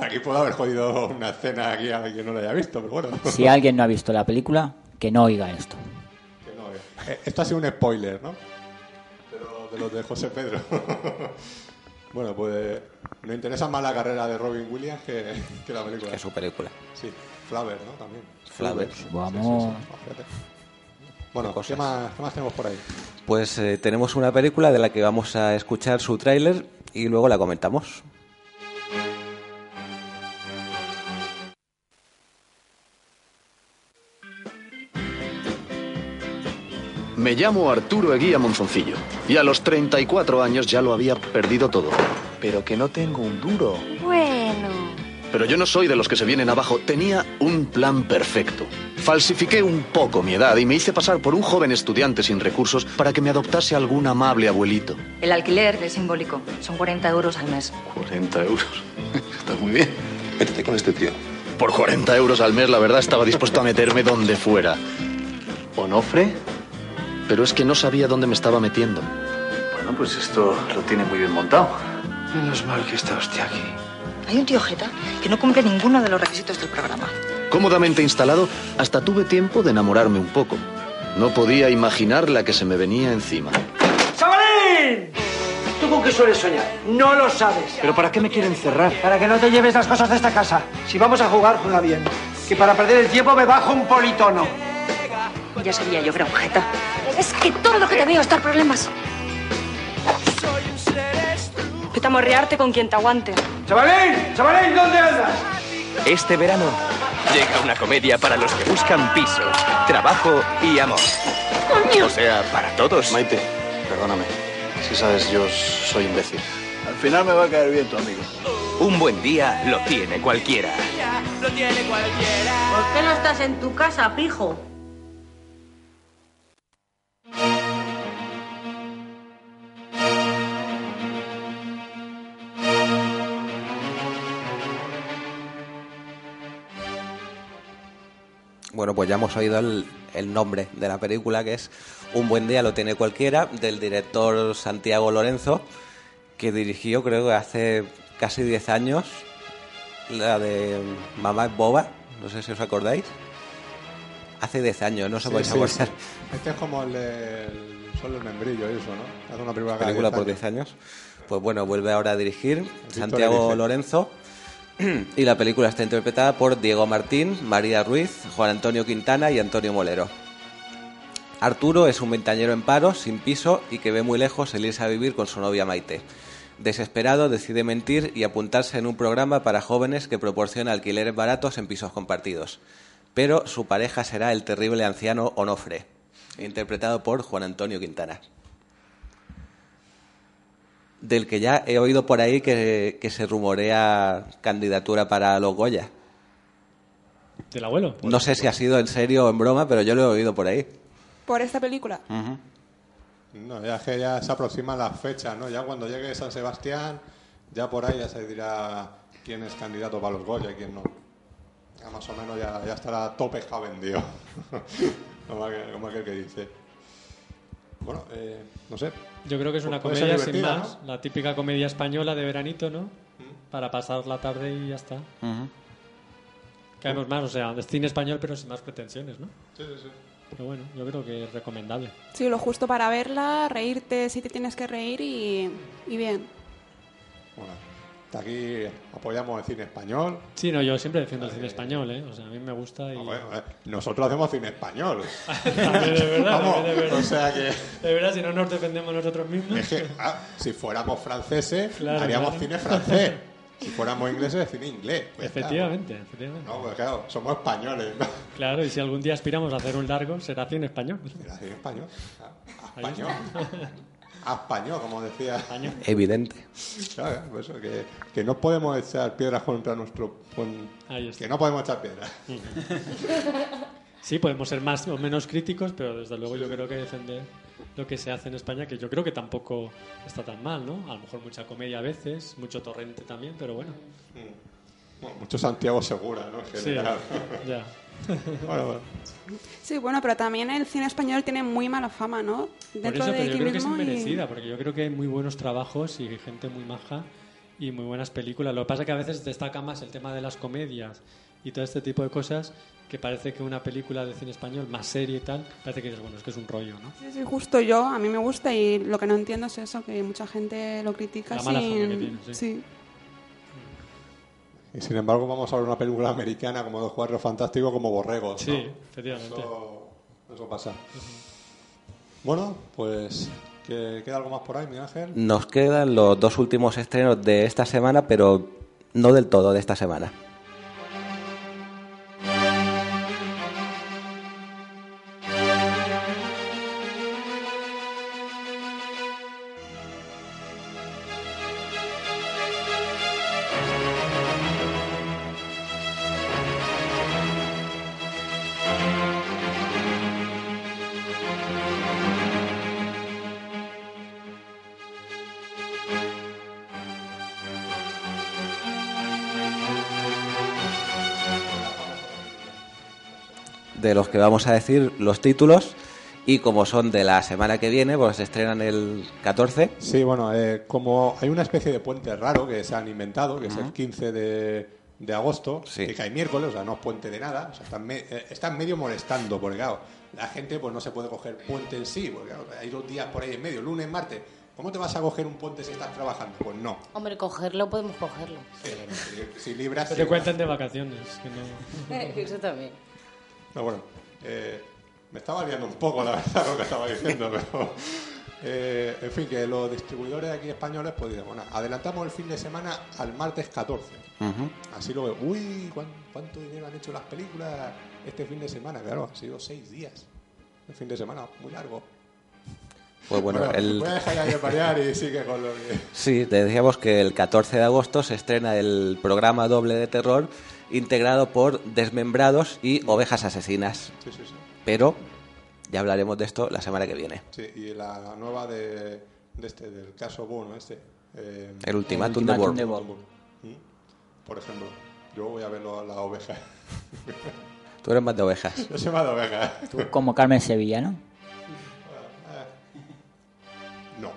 Aquí puedo haber jodido una escena aquí a quien no la haya visto, pero bueno. Si alguien no ha visto la película, que no oiga esto. Que no, eh. Esto ha sido un spoiler, ¿no? Pero de los de José Pedro. bueno, pues me interesa más la carrera de Robin Williams que, que la película. Que su película. Sí, Flaver, ¿no? También. Flaver. Vamos. Sí, sí, sí. Fíjate. Bueno, ¿qué más, ¿qué más tenemos por ahí? Pues eh, tenemos una película de la que vamos a escuchar su tráiler y luego la comentamos. Me llamo Arturo Eguía Monzoncillo y a los 34 años ya lo había perdido todo. Pero que no tengo un duro. Bueno. Pero yo no soy de los que se vienen abajo. Tenía un plan perfecto. Falsifiqué un poco mi edad y me hice pasar por un joven estudiante sin recursos para que me adoptase algún amable abuelito. El alquiler es simbólico. Son 40 euros al mes. 40 euros. Está muy bien. Métete con este tío. Por 40 euros al mes, la verdad, estaba dispuesto a meterme donde fuera. ¿Onofre? Pero es que no sabía dónde me estaba metiendo. Bueno, pues esto lo tiene muy bien montado. Menos mal que está usted aquí. Hay un tío Jeta que no cumple ninguno de los requisitos del programa. Cómodamente instalado, hasta tuve tiempo de enamorarme un poco. No podía imaginar la que se me venía encima. ¡Chavalín! ¿Tú con qué sueles soñar? No lo sabes. ¿Pero para qué me quieren cerrar? Para que no te lleves las cosas de esta casa. Si vamos a jugar, juega bien. Que para perder el tiempo me bajo un politono. Ya sabía yo que era un Jeta. Es que todo lo que te veo es dar problemas. Vete a morrearte con quien te aguante. ¡Chavalín! ¡Chavalín! ¿Dónde andas? Este verano llega una comedia para los que buscan piso, trabajo y amor. O sea, para todos. Maite, perdóname. Si sabes, yo soy imbécil. Al final me va a caer bien tu amigo. Un buen día lo tiene cualquiera. Lo tiene cualquiera. ¿Por qué no estás en tu casa, pijo? Bueno, pues ya hemos oído el, el nombre de la película, que es Un buen día lo tiene cualquiera, del director Santiago Lorenzo, que dirigió creo que hace casi 10 años la de Mamá es boba, no sé si os acordáis. Hace 10 años, no se Sí, podéis sí. Este es como el de el Sol del Membrillo, eso, ¿no? Hace una película, película 10 por años. 10 años. Pues bueno, vuelve ahora a dirigir Santiago. Lorenzo. Y la película está interpretada por Diego Martín, María Ruiz, Juan Antonio Quintana y Antonio Molero. Arturo es un ventañero en paro, sin piso y que ve muy lejos el irse a vivir con su novia Maite. Desesperado, decide mentir y apuntarse en un programa para jóvenes que proporciona alquileres baratos en pisos compartidos. Pero su pareja será el terrible anciano Onofre, interpretado por Juan Antonio Quintana del que ya he oído por ahí que, que se rumorea candidatura para los Goya. ¿Del abuelo? No sé si ha sido en serio o en broma, pero yo lo he oído por ahí. Por esta película. No, ya es que ya se aproximan las fechas, ¿no? Ya cuando llegue San Sebastián, ya por ahí ya se dirá quién es candidato para los Goya y quién no. Ya más o menos ya, ya estará todo pescado vendido. como, aquel, como aquel que dice. Bueno, eh, no sé. Yo creo que es una comedia sin más, la típica comedia española de veranito, ¿no? Para pasar la tarde y ya está. Caemos más, o sea, de cine español pero sin más pretensiones, ¿no? Sí, sí, sí. Pero bueno, yo creo que es recomendable. Sí, lo justo para verla, reírte si te tienes que reír y, y bien. Bueno, hasta aquí apoyamos el cine español. Sí, no, yo siempre defiendo el cine español, ¿eh? O sea, a mí me gusta y... Bueno, eh, nosotros hacemos cine español. También de verdad, Vamos, también de verdad. o sea que... De verdad, si no nos defendemos nosotros mismos... Es que, ah, si fuéramos franceses, Claro, haríamos claro. cine francés. Si fuéramos ingleses, cine inglés. Pues Efectivamente, efectivamente. claro. No, pues claro, somos españoles. ¿no? Claro, y si algún día aspiramos a hacer un largo, será cine español. Será cine español. A Ahí español. A español, como decía. Evidente. Claro, pues eso, que, que no podemos echar piedras contra nuestro... con- Ahí está. que no podemos echar piedras. Sí, podemos ser más o menos críticos, pero desde luego yo creo que defender lo que se hace en España, que yo creo que tampoco está tan mal, ¿no? A lo mejor mucha comedia a veces, mucho torrente también, pero bueno. Bueno, mucho Santiago Segura, ¿no? En Sí, general. ya. bueno, bueno. Sí, bueno, pero también el cine español tiene muy mala fama, ¿no? Por Dentro eso, de pero yo creo que es mismo y- porque yo creo que hay muy buenos trabajos y gente muy maja y muy buenas películas. Lo que pasa es que a veces destaca más el tema de las comedias y todo este tipo de cosas que parece que una película de cine español más serie y tal, parece que dices, bueno, es que es un rollo, ¿no? Sí, sí, justo yo, a mí me gusta y lo que no entiendo es eso, que mucha gente lo critica La mala sin... fama que tiene, sí. sí. Y sin embargo, vamos a ver una película americana como Dos Cuadros Fantásticos como Borregos. ¿no? Sí, efectivamente. Eso, eso pasa. Bueno, pues. ¿que- ¿Queda algo más por ahí, Miguel Ángel? Nos quedan los dos últimos estrenos de esta semana, pero no del todo de esta semana. De los que vamos a decir los títulos y como son de la semana que viene, pues se estrenan el 14. Sí, bueno, eh, como hay una especie de puente raro que se han inventado, que es el 15 de, de agosto, que cae miércoles, o sea, no es puente de nada, o sea, están, me- eh, están medio molestando, porque claro, la gente pues no se puede coger puente en sí, porque claro, hay dos días por ahí en medio, lunes, martes. ¿Cómo te vas a coger un puente si estás trabajando? Pues no. Hombre, cogerlo podemos cogerlo. Si, si libras... Pero sí. te cuentan de vacaciones. Que no... Eso también. No, bueno, eh, me estaba liando un poco, la verdad, lo que estaba diciendo, pero... eh, en fin, que los distribuidores aquí españoles, pues dicen, bueno, adelantamos el fin de semana al martes 14. Así lo veo. Uy, ¿cuán- ¿cuánto dinero han hecho las películas este fin de semana? Claro, han sido seis días. El fin de semana, muy largo. Pues bueno, el... Voy a dejar ya de y sigue con lo que... Sí, te decíamos que el 14 de agosto se estrena el programa doble de terror integrado por Desmembrados y Ovejas Asesinas. Sí, sí, sí. Pero ya hablaremos de esto la semana que viene. Sí, y la nueva de, de este, del caso Bono, este. eh, El Ultimátum de. ¿Mm? Por ejemplo, yo voy a ver lo- la oveja. Tú eres más de ovejas. Yo soy más de oveja. Tú como Carmen Sevilla, ¿no? No.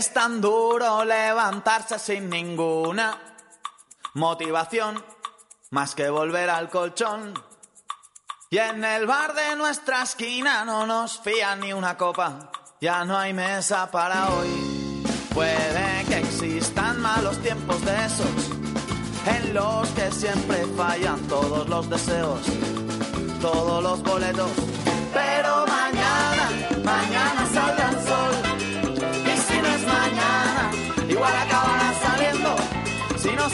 Es tan duro levantarse sin ninguna motivación más que volver al colchón. Y en el bar de nuestra esquina no nos fían ni una copa, ya no hay mesa para hoy. Puede que existan malos tiempos de esos, en los que siempre fallan todos los deseos, todos los boletos. Pero mañana, mañana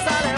sale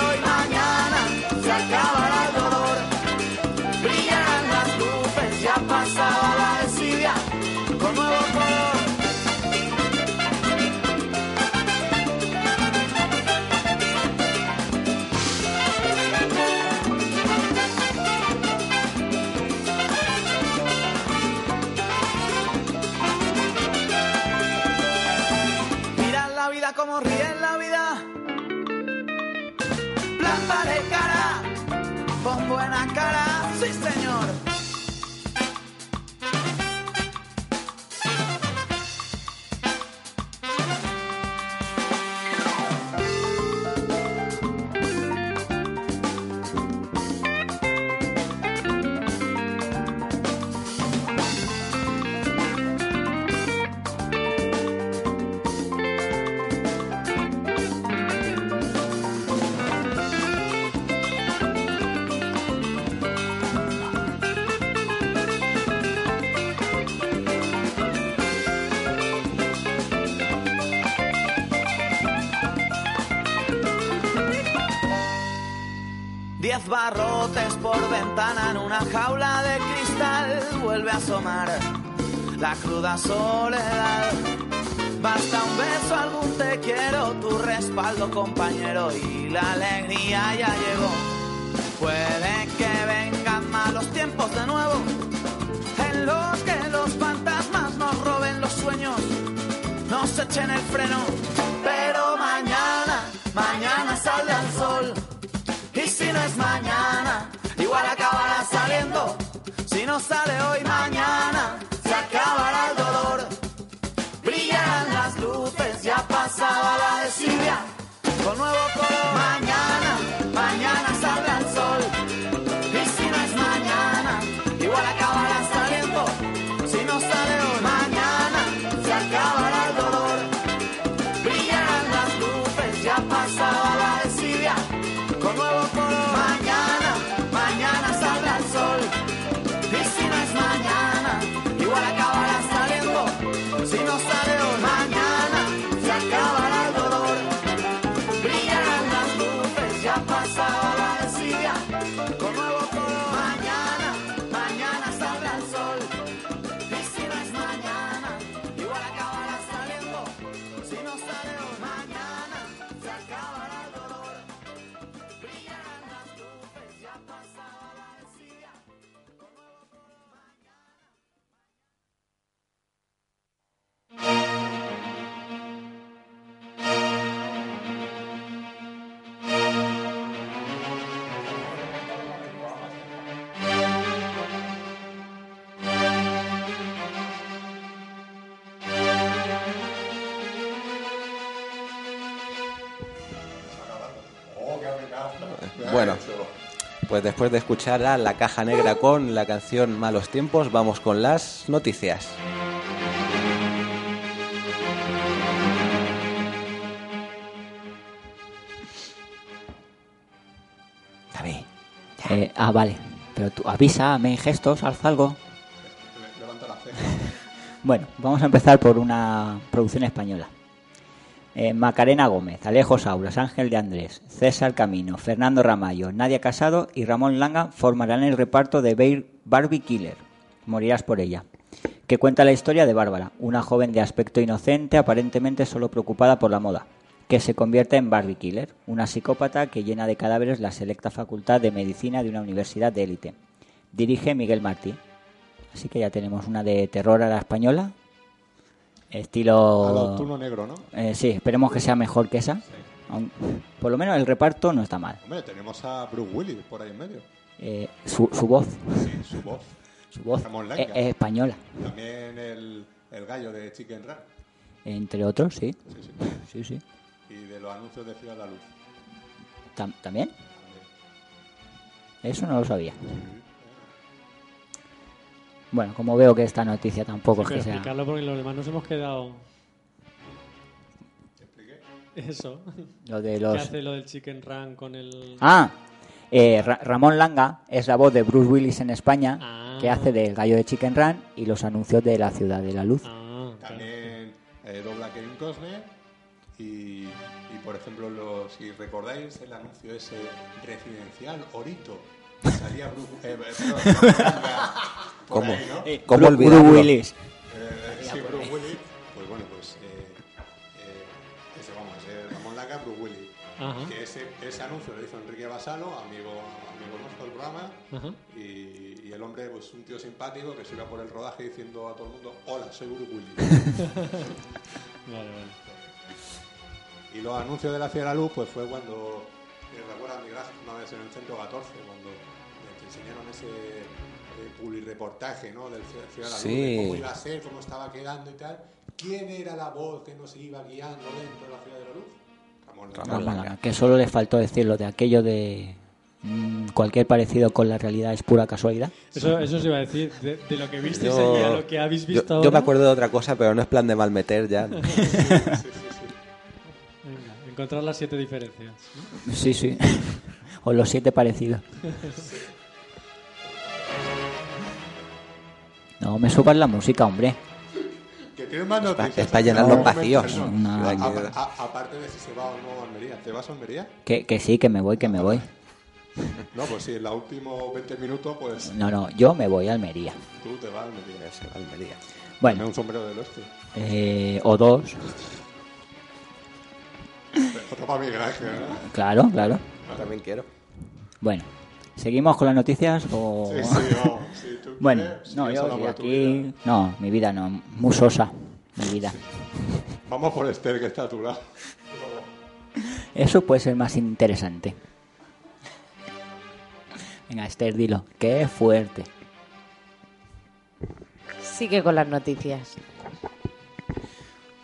asomar la cruda soledad. Basta un beso, algún te quiero, tu respaldo compañero y la alegría ya llegó. Puede que vengan malos tiempos de nuevo, en los que los fantasmas nos roben los sueños, nos echen el freno. Sale hoy, mañana pues después de escuchar a La Caja Negra con la canción Malos Tiempos, vamos con las noticias. David. Eh, ah, vale. Pero tú avísame, gestos, haz algo. Levanta la ceja. Bueno, vamos a empezar por una producción española. Eh, Macarena Gómez, Alejo Sauras, Ángel de Andrés, César Camino, Fernando Ramallo, Nadia Casado y Ramón Langa formarán el reparto de Barbie Killer. Morirás por ella. Que cuenta la historia de Bárbara, una joven de aspecto inocente, aparentemente solo preocupada por la moda, que se convierte en Barbie Killer, una psicópata que llena de cadáveres la selecta facultad de medicina de una universidad de élite. Dirige Miguel Martí. Así que ya tenemos una de terror a la española. Estilo. A lo turno negro, ¿no? Eh, sí, esperemos que sea mejor que esa. Por lo menos el reparto no está mal. Hombre, tenemos a Bruce Willis por ahí en medio. Eh, su, su voz. Sí, su voz. Su voz es, española. También el, el gallo de Chicken Run. Entre otros, sí. Sí, sí. Sí, sí. Y de los anuncios de Ciudad de la Luz. Tam- ¿También? Eso no lo sabía. Bueno, como veo que esta noticia tampoco es que sea... explicarlo porque los demás nos hemos quedado. Eso. Lo de ¿Qué los- hace lo del chicken run con el. Ah, eh, Ra- Ramón Langa es la voz de Bruce Willis en España, Ah. que hace del gallo de Chicken Run y los anuncios de la Ciudad de la Luz. Ah, También eh, dobla Kevin Costner. Y, y, por ejemplo, lo- si recordáis el anuncio ese residencial Orito, salía Bruce, eh, eh, perdón, ¿Cómo? ahí, ¿no? Eh, ¿Cómo Bru- olvidarlo? Bruce Willis. Eh, sí, Bruce Willis. Pues bueno, pues eh, eh, ese vamos, ese Ramón Langa, Bruce Willis. Ajá. Que ese, ese anuncio lo hizo Enrique Basalo, amigo, amigo nuestro del programa. Ajá. Y, y el hombre, pues un tío simpático que se iba por el rodaje diciendo a todo el mundo: Hola, soy Bruce Willis. Vale, vale. Y los anuncios de la Ciudad de la Luz, pues fue cuando, eh, recuerda Miguel Ángel, una vez en el centro 14, cuando te enseñaron ese eh, publireportaje ¿no? del Ciudad de la Luz, Sí. de cómo iba a ser, cómo estaba quedando y tal. ¿Quién era la voz que nos iba guiando dentro de la Ciudad de la Luz? Ramón Langa. Ramón Langa, que solo le faltó decirlo de aquello de mm, cualquier parecido con la realidad es pura casualidad. Eso, eso se iba a decir. De, de lo que visteis Yo- allí a lo que habéis yo- visto yo, ahora. me acuerdo de otra cosa, pero no es plan de malmeter ya. Venga, encontrar las siete diferencias. ¿no? Sí, sí. o los siete parecidos. No me subas la música, hombre. Que tienes más noticias. es pa' llenar No, vacíos. no. Una- A- a- aparte de si se va o no a Almería. ¿Te vas a Almería? Que, que sí, que me voy, que me voy. No, pues sí, en los últimos 20 minutos, pues No, no, yo me voy a Almería. tú te vas a Almería. A Almería. Bueno, un sombrero del oeste. eh, o dos. Otro para Miguel Ángel, ¿no? Claro, claro. También quiero. Bueno, ¿seguimos con las noticias o...? Sí, sí, no, sí, tú bueno, quieres, no, yo sí, aquí... No, mi vida no, muy sosa, mi vida. Vamos por Esther, que está a tu lado. Eso puede ser más interesante. Venga, Esther, dilo. Qué fuerte. Sigue con las noticias.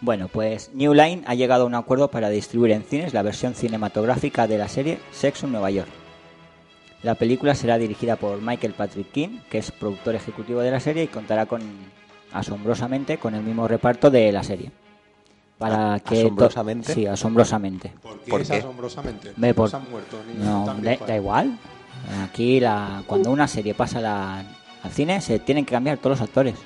Bueno, pues New Line ha llegado a un acuerdo para distribuir en cines la versión cinematográfica de la serie Sexo en Nueva York. La película será dirigida por Michael Patrick King, que es productor ejecutivo de la serie y contará con asombrosamente con el mismo reparto de la serie. Para que to- ¿Asombrosamente? Sí, asombrosamente. ¿Por qué ¿Por es qué? asombrosamente? No por- han muerto ni No, da, da igual. Aquí la, cuando una serie pasa la- al cine se tienen que cambiar todos los actores.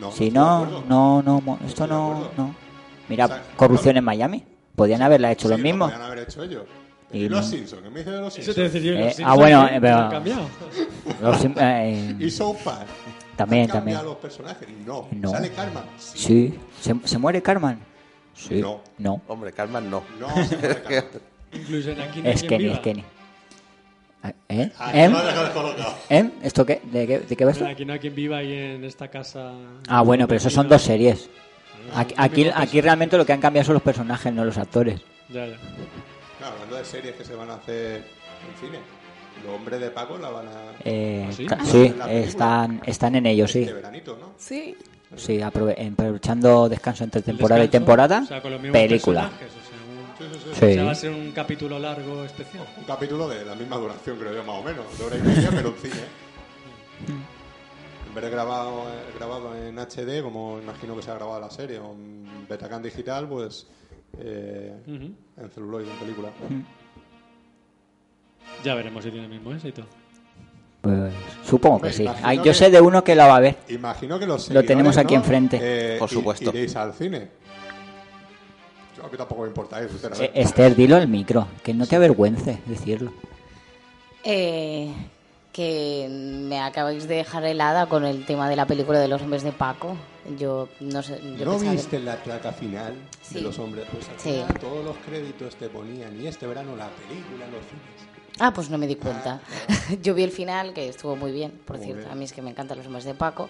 No, si no, no, no, esto no, no. Mira, O sea, corrupción claro. en Miami. Podían haberla hecho Sí, los lo mismos. podían haber hecho ellos. Y Y los no- Simpsons, ¿qué me dice de los Eso Simpsons? te decir yo. Eh, los ah, bueno, eh, eh, Y South Park. También, ¿Han también. los personajes? No. No. ¿Sale Karma? Sí. sí. ¿Se, se muere Carmen? Sí. No. No. Hombre, Carmen no. No, se muere Karma. Incluso en aquí no Es Kenny, es Kenny. ¿Eh? Ah, ¿Em? no. ¿Em? ¿Esto qué? ¿De qué, de qué va esto? Aquí no hay quien viva ahí en esta casa. Ah, bueno, pero eso son dos series. Aquí, aquí, aquí realmente lo que han cambiado son los personajes, no los actores. Ya, ya. No, hablando de series que se van a hacer en cine. Los hombres de Paco la van a... Eh, ¿Ah, sí? Ah, sí, están, están en ello, sí. Este veranito, ¿no? Sí. Sí, aprove- aprovechando descanso entre temporada y descanso, temporada, o sea, con los película. personajes, o sea, un- Sí, sí, sí. O sea, va a ser un capítulo largo especial. Un capítulo de la misma duración, creo yo, más o menos. De hora y media, pero en cine. De grabado, eh, grabado en HD, como imagino que se ha grabado la serie, o en Betacam digital, pues eh, en celuloide, en película. Ya veremos si tiene el mismo éxito. Pues supongo que sí. Ay, yo que- sé de uno que lo va a ver. Imagino que los Lo tenemos aquí ¿no? enfrente. Eh, Por supuesto. Iréis al cine. Yo a mí tampoco me importa eso, Eh. Esther, dilo al micro, que no te avergüence decirlo. Eh, que me acabáis de dejar helada con el tema de la película de los hombres de Paco. Yo no sé. Yo ¿No que- viste la traca final Sí. de los hombres? Pues al Sí. todos los créditos te ponían y este verano la película los cines. Ah, pues no me di cuenta. Yo vi el final, que estuvo muy bien, por Muy cierto. bien. A mí es que me encantan los hombres de Paco.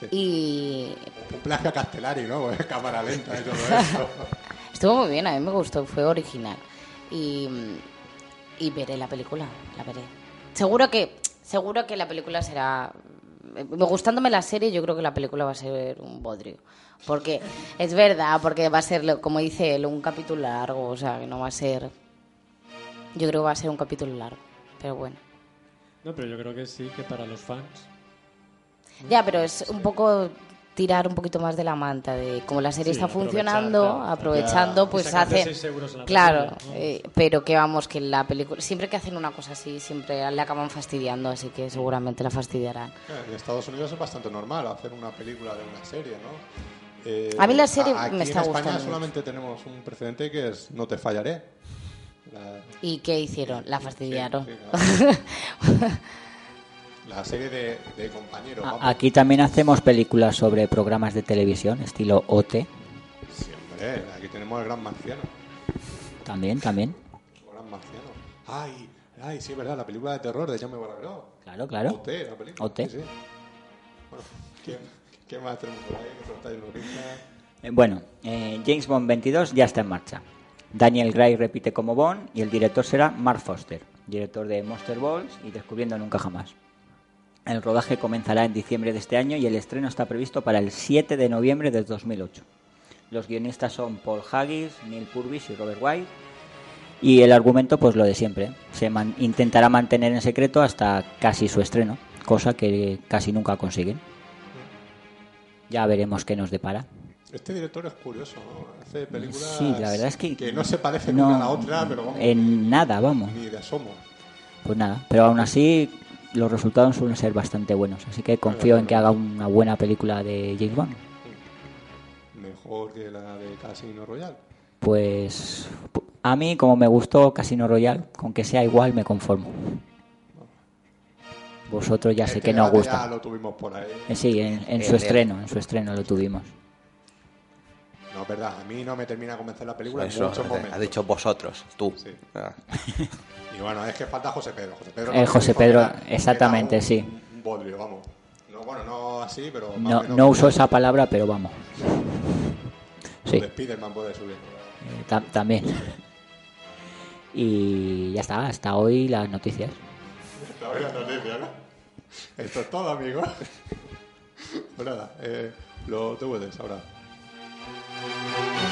Sí. Y Un Castellari, ¿no? Cámara lenta y todo eso. estuvo muy bien, a mí me gustó, fue original. Y, y veré la película, la veré. Seguro que, seguro que la película será... Gustándome la serie, yo creo que la película va a ser un bodrio. Porque es verdad, porque va a ser, como dice él, un capítulo largo, o sea, que no va a ser... Yo creo que va a ser un capítulo largo, pero bueno. No, pero yo creo que sí, que para los fans. Ya, pero es un poco tirar un poquito más de la manta de como la serie Sí, está aprovechar, funcionando, claro. aprovechando, Ya, pues hace claro, eh, pero que vamos que la película siempre que hacen una cosa así siempre le acaban fastidiando, así que seguramente la fastidiarán. En Estados Unidos es bastante normal hacer una película de una serie, ¿no? Eh, A mí la serie aquí me está en España gustando solamente tenemos un precedente que es No te fallaré. La, ¿Y qué hicieron? La fastidiaron. sí, la serie de, de compañeros. A- vamos. Aquí también hacemos películas sobre programas de televisión, estilo OT. Siempre, aquí tenemos al gran marciano. También, también. El gran marciano. Ay, ay, sí, es verdad, la película de terror de Jaume Balagueró. Claro, claro. OT, la película. OT. Sí, sí. Bueno, ¿qué, qué más tenemos por ahí? Eh, Bueno, eh, James Bond 22 ya está en marcha. Daniel Gray repite como Bond y el director será Mark Foster, director de Monster Balls y Descubriendo Nunca Jamás. El rodaje comenzará en diciembre de este año y el estreno está previsto para el 7 de noviembre de 2008. Los guionistas son Paul Haggis, Neil Purvis y Robert White. Y el argumento, pues lo de siempre. Se man- intentará mantener en secreto hasta casi su estreno, cosa que casi nunca consiguen. Ya veremos qué nos depara. Este director es curioso, ¿no? Hace películas Sí, la verdad es que no se parecen no, una a la otra, pero vamos, En nada, vamos. ni de asomo. Pues nada, pero aún así los resultados suelen ser bastante buenos. Así que confío en que haga una buena película de James Bond. Mejor que la de Casino Royale. Pues a mí, como me gustó Casino Royale, con que sea igual me conformo. Vosotros ya sé Este que debate Ya gusta. lo tuvimos por ahí. Eh, Sí, en, en su El- estreno, en su estreno lo tuvimos. No, es verdad, a mí no me termina de convencer la película en Eso, muchos momentos. ha dicho vosotros, tú. Ah. Y bueno, es que falta José Pedro. José Pedro, Eh, José Pedro, era exactamente, un- sí. Un bodrio, vamos. No, bueno, no así, pero más No, menos no uso esa palabra, pero vamos. Sí. De Spiderman puede subir. Eh, tam- también. Y ya está, hasta hoy las noticias. La buena noticia, ¿no? Esto es todo, amigos. Pues nada, eh, los DVDs ahora. Vamos.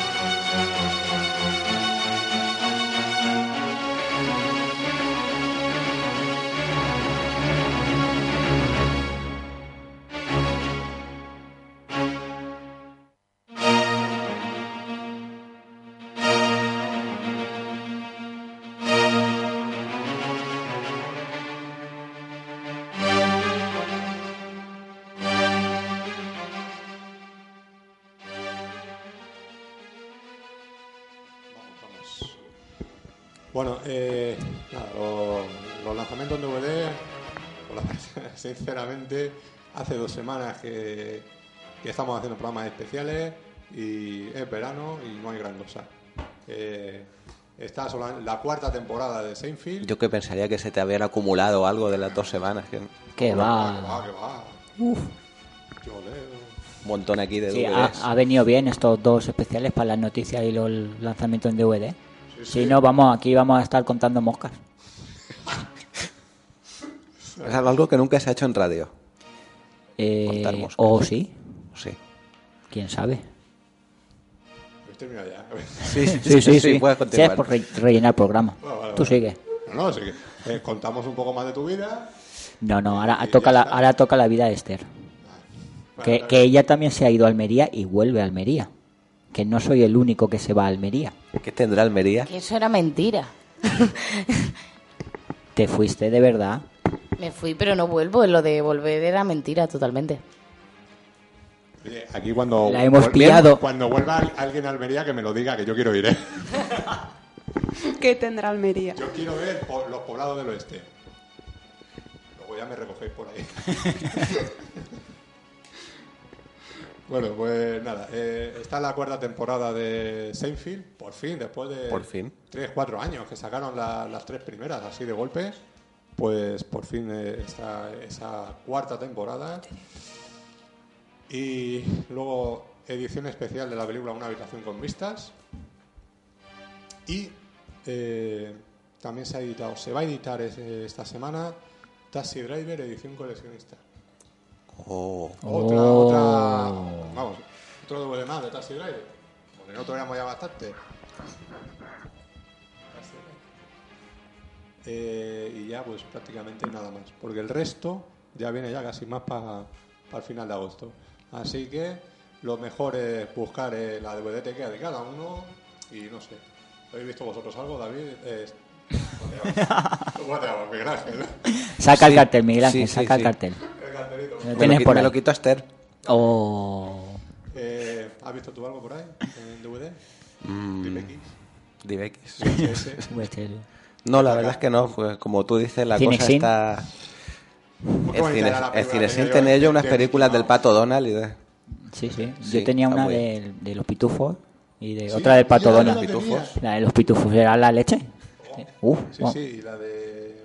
Sinceramente, hace dos semanas que, que estamos haciendo programas especiales y es verano y no hay gran cosa. Eh, está la cuarta temporada de Seinfeld. Yo que pensaría que se te habían acumulado algo de las dos semanas. Que... Va. que va, que va. Uf. Yo leo. Un montón aquí de Sí, ha, DVDs. ha venido bien estos dos especiales para las noticias y los lanzamientos en DVD. Sí, si sí. no, vamos aquí vamos a estar contando moscas. Es algo que nunca se ha hecho en radio. Eh, o sí, Sí. quién sabe. ya. Sí, sí, Sí, sí, sí. puedes Sí, continuar. es por re- rellenar el programa. Bueno, vale, Tú vale. sigue. No, no, sí que, eh, contamos un poco más de tu vida. No, no, ahora toca, la, está. ahora toca la vida de Esther. Que, que ella también se ha ido a Almería y vuelve a Almería. Que no soy el único que se va a Almería. ¿Qué tendrá Almería? Que eso era mentira. Te fuiste de verdad. Me fui, pero no vuelvo. Lo de volver era mentira totalmente. Oye, aquí cuando... La hemos pillado. Cuando vuelva al- alguien a Almería que me lo diga, que yo quiero ir, ¿eh? ¿Qué tendrá Almería? Yo quiero ver los poblados del oeste. Luego ya me recogéis por ahí. bueno, pues nada. eh, está la cuarta temporada de Seinfeld, por fin, después de Por fin. 3, 4 años que sacaron la- las tres primeras así de golpe. Pues por fin eh, está esa cuarta temporada. Y luego edición especial de la película Una habitación con vistas. Y eh, también se ha editado, se va a editar es- esta semana Taxi Driver edición coleccionista. Oh. Otra, Oh. otra, vamos, otro DVD más de Taxi Driver. Porque no tuviéramos ya bastante. Eh, y ya pues prácticamente nada más. Porque el resto ya viene ya casi más para el final de agosto. Así que lo mejor es buscar eh, la DVD que de cada uno y no sé. ¿Habéis visto vosotros algo, David? Eh, Whatever, Miguel Ángel. Saca el Sí, cartel, Miguel Ángel, sí, sí, saca el sí. cartel. El cartelito. Lo Me lo, tienes por me ahí. lo quito Esther. Oh. Eh, ¿Has visto tú algo por ahí en DVD? Mm, DivX. DivX. VHS. VHS. No, la verdad es que no. pues, como tú dices, la Cinexin. cosa está... El, cine, el tenía yo unas películas del Pato Donald y de... Sí, sí. Sí, Yo tenía una de, de los pitufos y de Sí, otra del pato Donald. la tenía. La de los pitufos era la leche. Uh, Sí, wow. sí, y la de.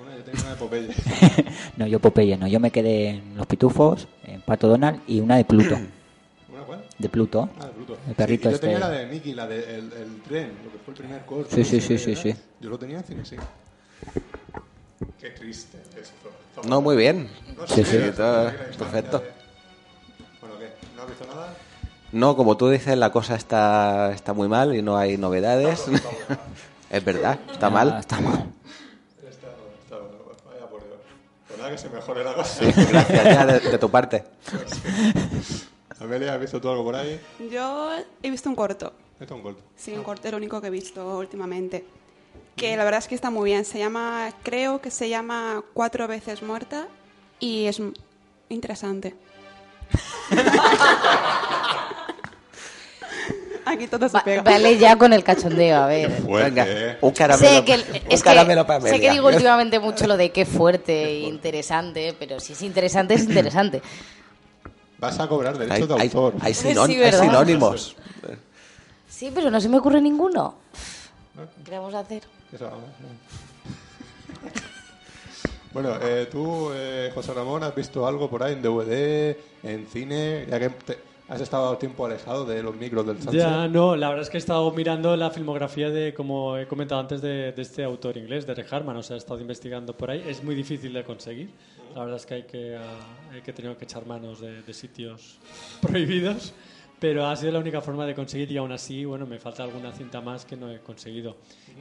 Una, yo tengo una de Popeye. No, yo Popeye no. Yo me quedé en los pitufos, en Pato Donald y una de Pluto. ¿Una cuál? De Pluto. Ah, de Pluto. El perrito Sí, yo este. tenía la de Mickey, la de el, el tren, lo que fue el primer corto. Sí, sí, sí, sí, sí. Yo lo tenía en cine, sí. Qué triste esto. Toma. No, muy bien. No Sí, sí. todo perfecto. de- Bueno, ¿qué? ¿No has visto nada? No, como tú dices, la cosa está, está muy mal y no hay novedades. es verdad, está Ah, mal. Está mal. Está, está, vaya por Dios. Pues nada, que se mejore la cosa. Sí, gracias ya de, de tu parte. Amelia, ¿has visto tú algo por ahí? Yo he visto un corto. Esto es un corto. Sí, un corto, el único que he visto últimamente. Que la verdad es que está muy bien. Se llama, creo que se llama Cuatro veces muerta y es interesante. Aquí todo se Va- pega. vale ya con el cachondeo, a ver. Fuerte, Venga, ¿eh? un caramelo, Sé que, el- un es que, caramelo para sé que digo últimamente mucho lo de qué fuerte e interesante, pero si es interesante, es interesante. Vas a cobrar Hay, derechos de hay- autor. hay Sí, sinón- hay ¿verdad? sinónimos. Sí, pero no se me ocurre ninguno. ¿Qué vamos a hacer? Eso, vamos. Bueno, eh, tú, eh, José Ramón, ¿has visto algo por ahí en DVD, en cine? Ya que te- has estado tiempo alejado de los micros del Sánchez. Ya, no, la verdad es que he estado mirando la filmografía de, como he comentado antes, de, de este autor inglés, de Harman, o sea, he estado investigando por ahí. Es muy difícil de conseguir. La verdad es que hay que, hay que tener que echar manos de, de sitios prohibidos, pero ha sido la única forma de conseguir y aún así, bueno, me falta alguna cinta más que no he conseguido.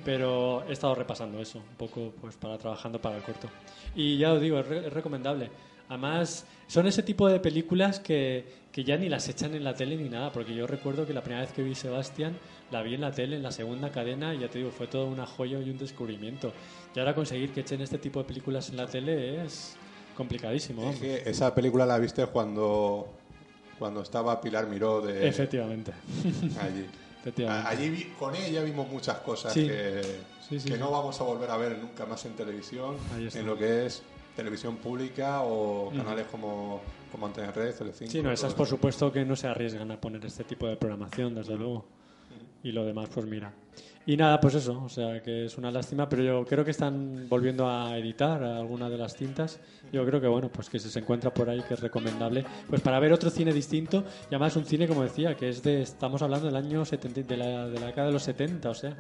Pero he estado repasando eso, un poco pues para trabajando para el corto. Y ya lo digo, es, re- es recomendable. Además, son ese tipo de películas que, que ya ni las echan en la tele ni nada, porque yo recuerdo que la primera vez que vi Sebastián la vi en la tele, en la segunda cadena, y ya te digo, fue toda una joya y un descubrimiento. Y ahora conseguir que echen este tipo de películas en la tele es complicadísimo. Es que esa película la viste cuando, cuando estaba Pilar Miró de Efectivamente. allí. Efectivamente. Allí vi- con ella vimos muchas cosas Sí. que, Sí, sí, que no vamos a volver a ver nunca más en televisión, en lo que es televisión pública o canales como, como Antena Red, Telecinco. Sí, no, esas por supuesto que no se arriesgan a poner este tipo de programación, desde luego. Y lo demás, pues mira. Y nada, pues eso, o sea que es una lástima, pero yo creo que están volviendo a editar alguna de las cintas. Yo creo que bueno, pues que si se encuentra por ahí que es recomendable, pues para ver otro cine distinto, y además un cine, como decía, que es de, estamos hablando del año 70, de la, de la década de los 70, o sea,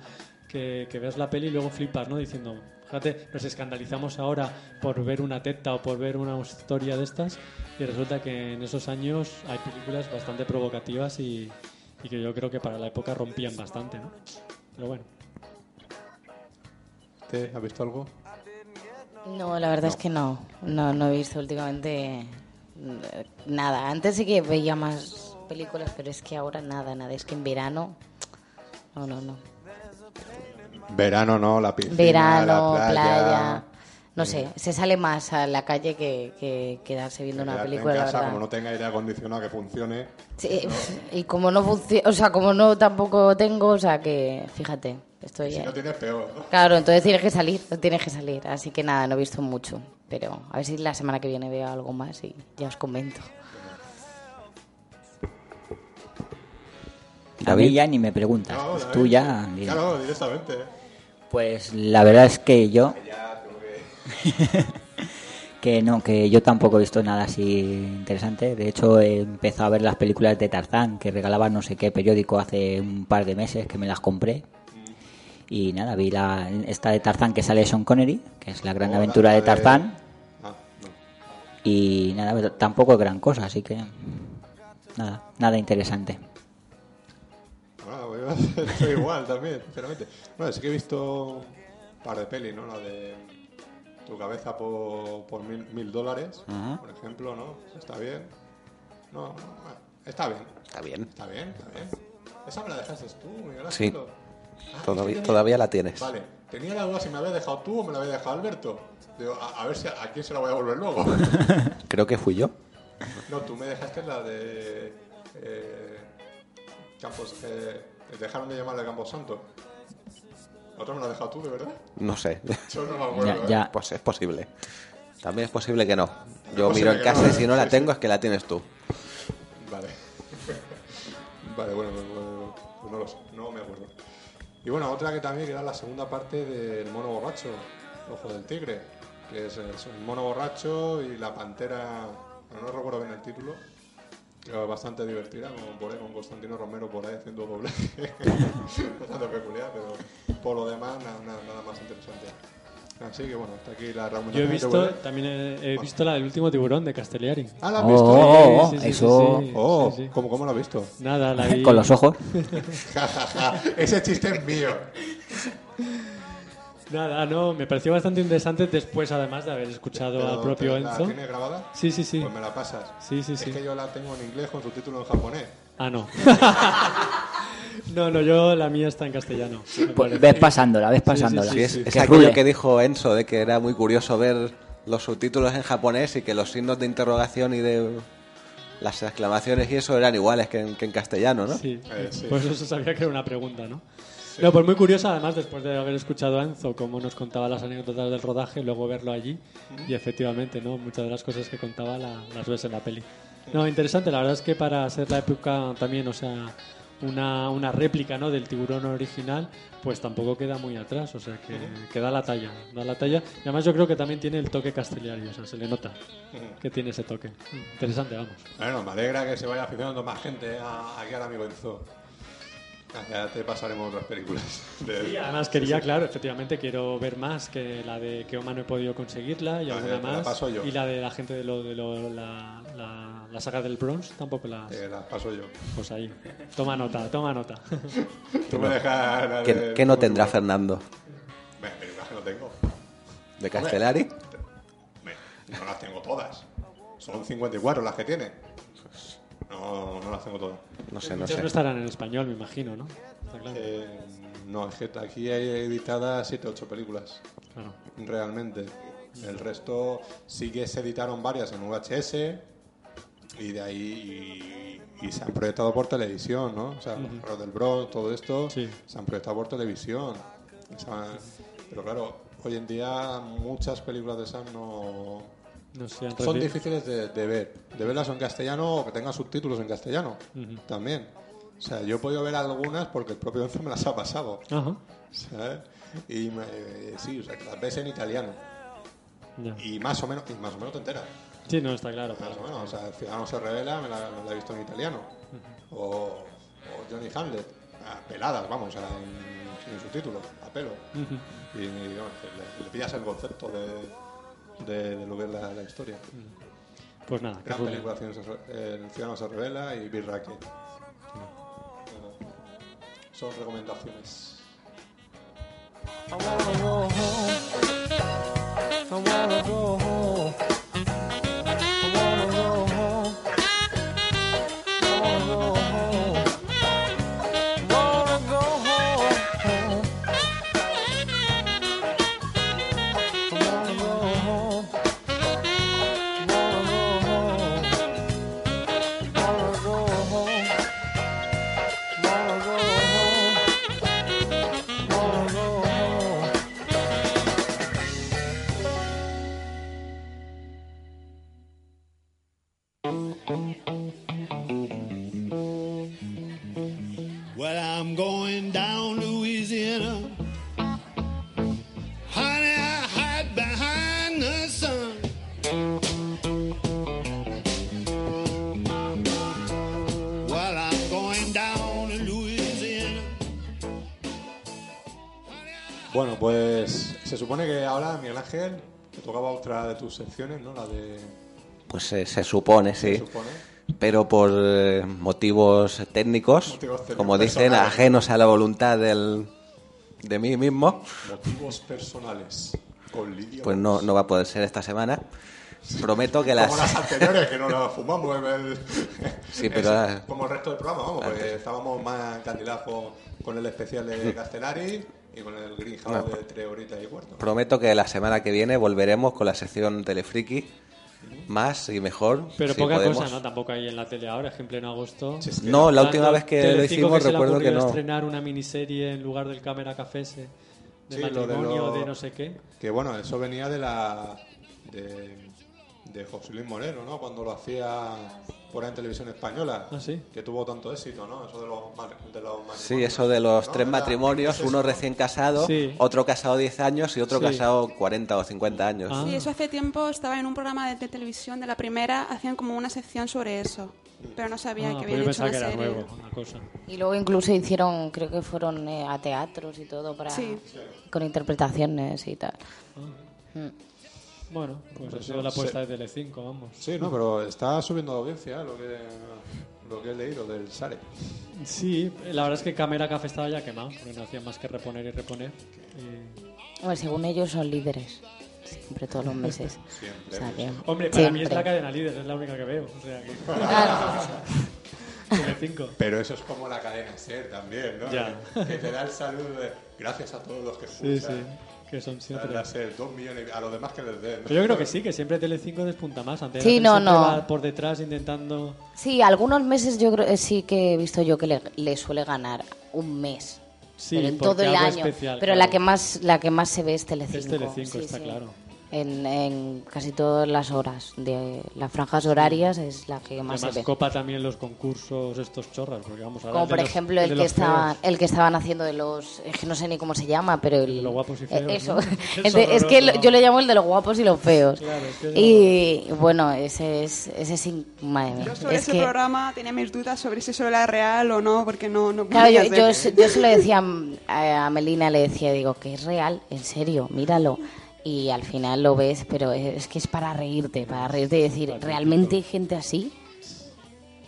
que, que veas la peli y luego flipas, ¿no? Diciendo, fíjate, nos escandalizamos ahora por ver una teta o por ver una historia de estas, y resulta que en esos años hay películas bastante provocativas y, y que yo creo que para la época rompían bastante, ¿no? Pero bueno. ¿Te has visto algo? No, la verdad es que no. No, no he visto últimamente eh, nada. Antes sí que veía más películas, pero es que ahora nada, nada. Es que en verano. No, no, no. Verano no, la piscina, Verano, la playa. No sé, se sale más a la calle que, que quedarse viendo una película, en la casa, verdad. como no tenga aire acondicionado que funcione. Sí, y como no funciona, o sea, como no tampoco tengo, o sea, que fíjate, estoy... Si eh, no tienes peor. Claro, entonces tienes que salir, tienes que salir. Así que nada, no he visto mucho. Pero a ver si la semana que viene veo algo más y ya os comento. A mí ya ni me preguntas. No, pues David, tú ya... Claro, directamente. Pues la verdad es que yo... que no, que yo tampoco he visto nada así interesante. De hecho, he empezado a ver las películas de Tarzán que regalaba no sé qué periódico hace un par de meses que me las compré. Y nada, vi la, esta de Tarzán que sale Sean Connery, que es la gran aventura de de- Tarzán. Ah, Y nada, tampoco es gran cosa, así que nada, nada interesante. Bueno, voy a- estoy igual también, sinceramente. Bueno, sí que he visto un par de pelis, ¿no? La de Tu cabeza por, por mil, mil dólares, por ejemplo, ¿no? Está bien. No, no, está bien. Está bien. Está bien, está bien. Esa me la dejaste tú, Miguel Sí. Ah, Todavía- tenía- la tienes. Vale, tenía la duda si me había dejado tú o me la había dejado Alberto. Digo, a, a ver si a, a quién se la voy a volver luego. Creo que fui yo. No, tú me dejaste la de. Eh, Campos. Eh, dejaron de llamarle Campos Santo. ¿La otra me la has dejado tú, de verdad? No sé. Yo no me acuerdo. Ya, ¿eh? Pues es posible. También es posible que no. Yo miro en casa no, y si no la sí, tengo es que la tienes tú. Vale. vale, bueno, pues, bueno, pues no lo sé, no me acuerdo. Y bueno, otra que también que era la segunda parte del mono borracho, Ojo del Tigre, que es, es un mono borracho y la pantera, no recuerdo bien el título, bastante divertida, con, por ahí, con Constantino Romero por ahí haciendo doblaje, bastante peculiar, pero por lo demás nada, nada, nada más interesante. Así que bueno, hasta aquí la Yo he visto, también he, he visto la del último tiburón de Castellari. Ah, ¿la has Oh, visto? oh, oh, Sí, sí, sí, eso- sí, sí, Oh, sí, sí. ¿cómo, ¿cómo lo has visto? Nada, la vi. Con los ojos. Ese chiste es mío. Nada, no, me pareció bastante interesante después, además de haber escuchado Pero al propio ¿te- ¿La Enzo. tienes grabada? Sí, sí, sí. Pues me la pasas. Sí, sí, sí. Es que yo la tengo en inglés con subtítulo en japonés. Ah, no. no, no, yo la mía está en castellano. Pues ves pasándola, ves pasándola. Sí, es, es Que aquello que dijo Enzo de que era muy curioso ver los subtítulos en japonés y que los signos de interrogación y de las exclamaciones y eso eran iguales que en, que en castellano, ¿no? Sí, Eh, sí. pues eso sabía que era una pregunta, ¿no? No, pues muy curiosa, además, después de haber escuchado a Enzo cómo nos contaba las anécdotas del rodaje, luego verlo allí, y efectivamente, ¿no? Muchas de las cosas que contaba la- las ves en la peli. No, interesante, la verdad es que para ser la época también, o sea, una, una réplica, ¿no? Del tiburón original, pues tampoco queda muy atrás, o sea, que, que da la talla, da la talla. Y además yo creo que también tiene el toque castellano, o sea, se le nota que tiene ese toque. Interesante, vamos. Bueno, me alegra que se vaya aficionando más gente a- aquí al amigo Enzo. Ya te pasaremos otras películas. de- Y además quería, claro, efectivamente quiero ver más que la de Keoma no he podido conseguirla y Ah, alguna te la más. paso yo. Y la de la gente de, lo, de lo- la, la, la saga del Bronx tampoco la... Te las paso yo. Pues ahí. Toma nota, toma nota. Tú me dejas la ¿Qué, de- qué no tendrá Fernando? Películas que no tengo. ¿De Castellari? Hombre, No las tengo todas. Son 54 las que tiene. No, no las tengo todas. No sé, no sé. no estarán en español, me imagino, ¿no? Está claro. Eh, no, es que aquí hay editadas 7 8 películas. Claro. Realmente. El resto sí que se editaron varias en VHS y de ahí y, y se han proyectado por televisión, ¿no? O sea, los del Bronx, todo esto se han proyectado por televisión. O sea, pero claro, hoy en día muchas películas de esas no, No sé, han son difíciles de, de ver. De verlas en castellano o que tengan subtítulos en castellano también. O sea, yo he podido ver algunas porque el propio Enzo me las ha pasado. Ajá. ¿sabes? Y me- eh, sí, o sea, que las ves en italiano. Y más o menos, y más o menos te enteras. Sí, no, está claro. Más claro. o menos. O sea, el ciudadano se revela, me la, me la he visto en italiano. o, o Johnny Hamlet, peladas, vamos, a- en, sin subtítulos, a pelo. Y, y, bueno, le, le pillas el concepto de, de, de lo que es la, la historia. Pues nada, que Gran rule. película, El ciudadano se revela y Bill Racket. son recomendaciones. I wanna go home. I wanna go home. De tus secciones, ¿no? La de... Pues se, se supone, sí. Se supone. Pero por eh, motivos técnicos, Motivos técnicos como dicen, personales. ajenos a la voluntad del, de mí mismo, Motivos personales. Con Lidia. pues no, no va a poder ser esta semana. Prometo que las... Como las anteriores, que no las fumamos. el- Sí, pero ahora- Como el resto del programa, vamos, porque estábamos más encandilados con, con el especial de Castellari y con el Greenhouse No, de tres horitas y cuarto. Prometo que la semana que viene volveremos con la sección Telefriki más y mejor. Pero si poca podemos. cosa, ¿no? Tampoco hay en la tele ahora, es que en pleno agosto. No, la última vez que lo hicimos se le recuerdo que no. estrenar una miniserie en lugar del Cámara Café ese, de Sí, lo de matrimonio, lo- de no sé qué. Que bueno, eso venía de la. de, de José Luis Moreno, ¿no? Cuando lo hacía por ahí en televisión española. ¿Ah, sí? Que tuvo tanto éxito, ¿no? Eso de los, de los matrimonios. Sí, eso de los ¿no? tres matrimonios, uno recién casado, Sí. otro casado 10 años y otro Sí. casado 40 o 50 años. Ah. Sí, eso hace tiempo estaba en un programa de, de televisión de la primera, hacían como una sección sobre eso. Pero no sabía Ah, que pues yo habían hecho una que era serie. nuevo, una cosa. Y luego incluso hicieron, creo que fueron eh, a teatros y todo para Sí. con interpretaciones y tal. Ah. Mm. Bueno, pues ha sido la apuesta sí. de Telecinco, vamos. Sí, no, pero está subiendo la audiencia, lo que, lo que he leído del Sare. Sí, la verdad es que Cámara Café estaba ya quemado, porque no hacían más que reponer y reponer. Y- Hombre, según ellos son líderes. Siempre, todos los meses. Siempre. O sea que- Hombre, para mí es siempre. la cadena líder, es la única que veo. O sea que... Telecinco. Pero eso es como la cadena SER también, ¿no? Ya. Que te da el saludo de gracias a todos los que Sí, escuchan. sí, que son siempre... La SER, dos millones, a los demás que les den. Pero yo creo que sí, que siempre Telecinco despunta más. Antes Sí, no, no. va por detrás intentando... Sí, algunos meses yo creo eh, sí que he visto yo que le, le suele ganar un mes. Sí, pero en todo el año. especial, pero claro. la que más la que más se ve es Telecinco. Es Telecinco, Sí, está sí. claro. En, en casi todas las horas de las franjas horarias es la que más Además se ve. copa también los concursos estos chorras, porque vamos a Como por ejemplo el que estaban el que estaban haciendo de los es que no sé ni cómo se llama, pero el, los guapos y eh, feos, eso Es de- es que lo- yo le llamo el de los guapos y los feos. Claro, es que es y bueno, ese es ese sí, madre mía. Yo sobre Es ese que- programa tenía mis dudas sobre si eso era real o no, porque no, no Claro, yo, yo, yo se lo decía a a Melina, le decía, digo, que es real, en serio, míralo. Y al final lo ves, pero es, es que es para reírte, para reírte y decir, ¿realmente hay gente así?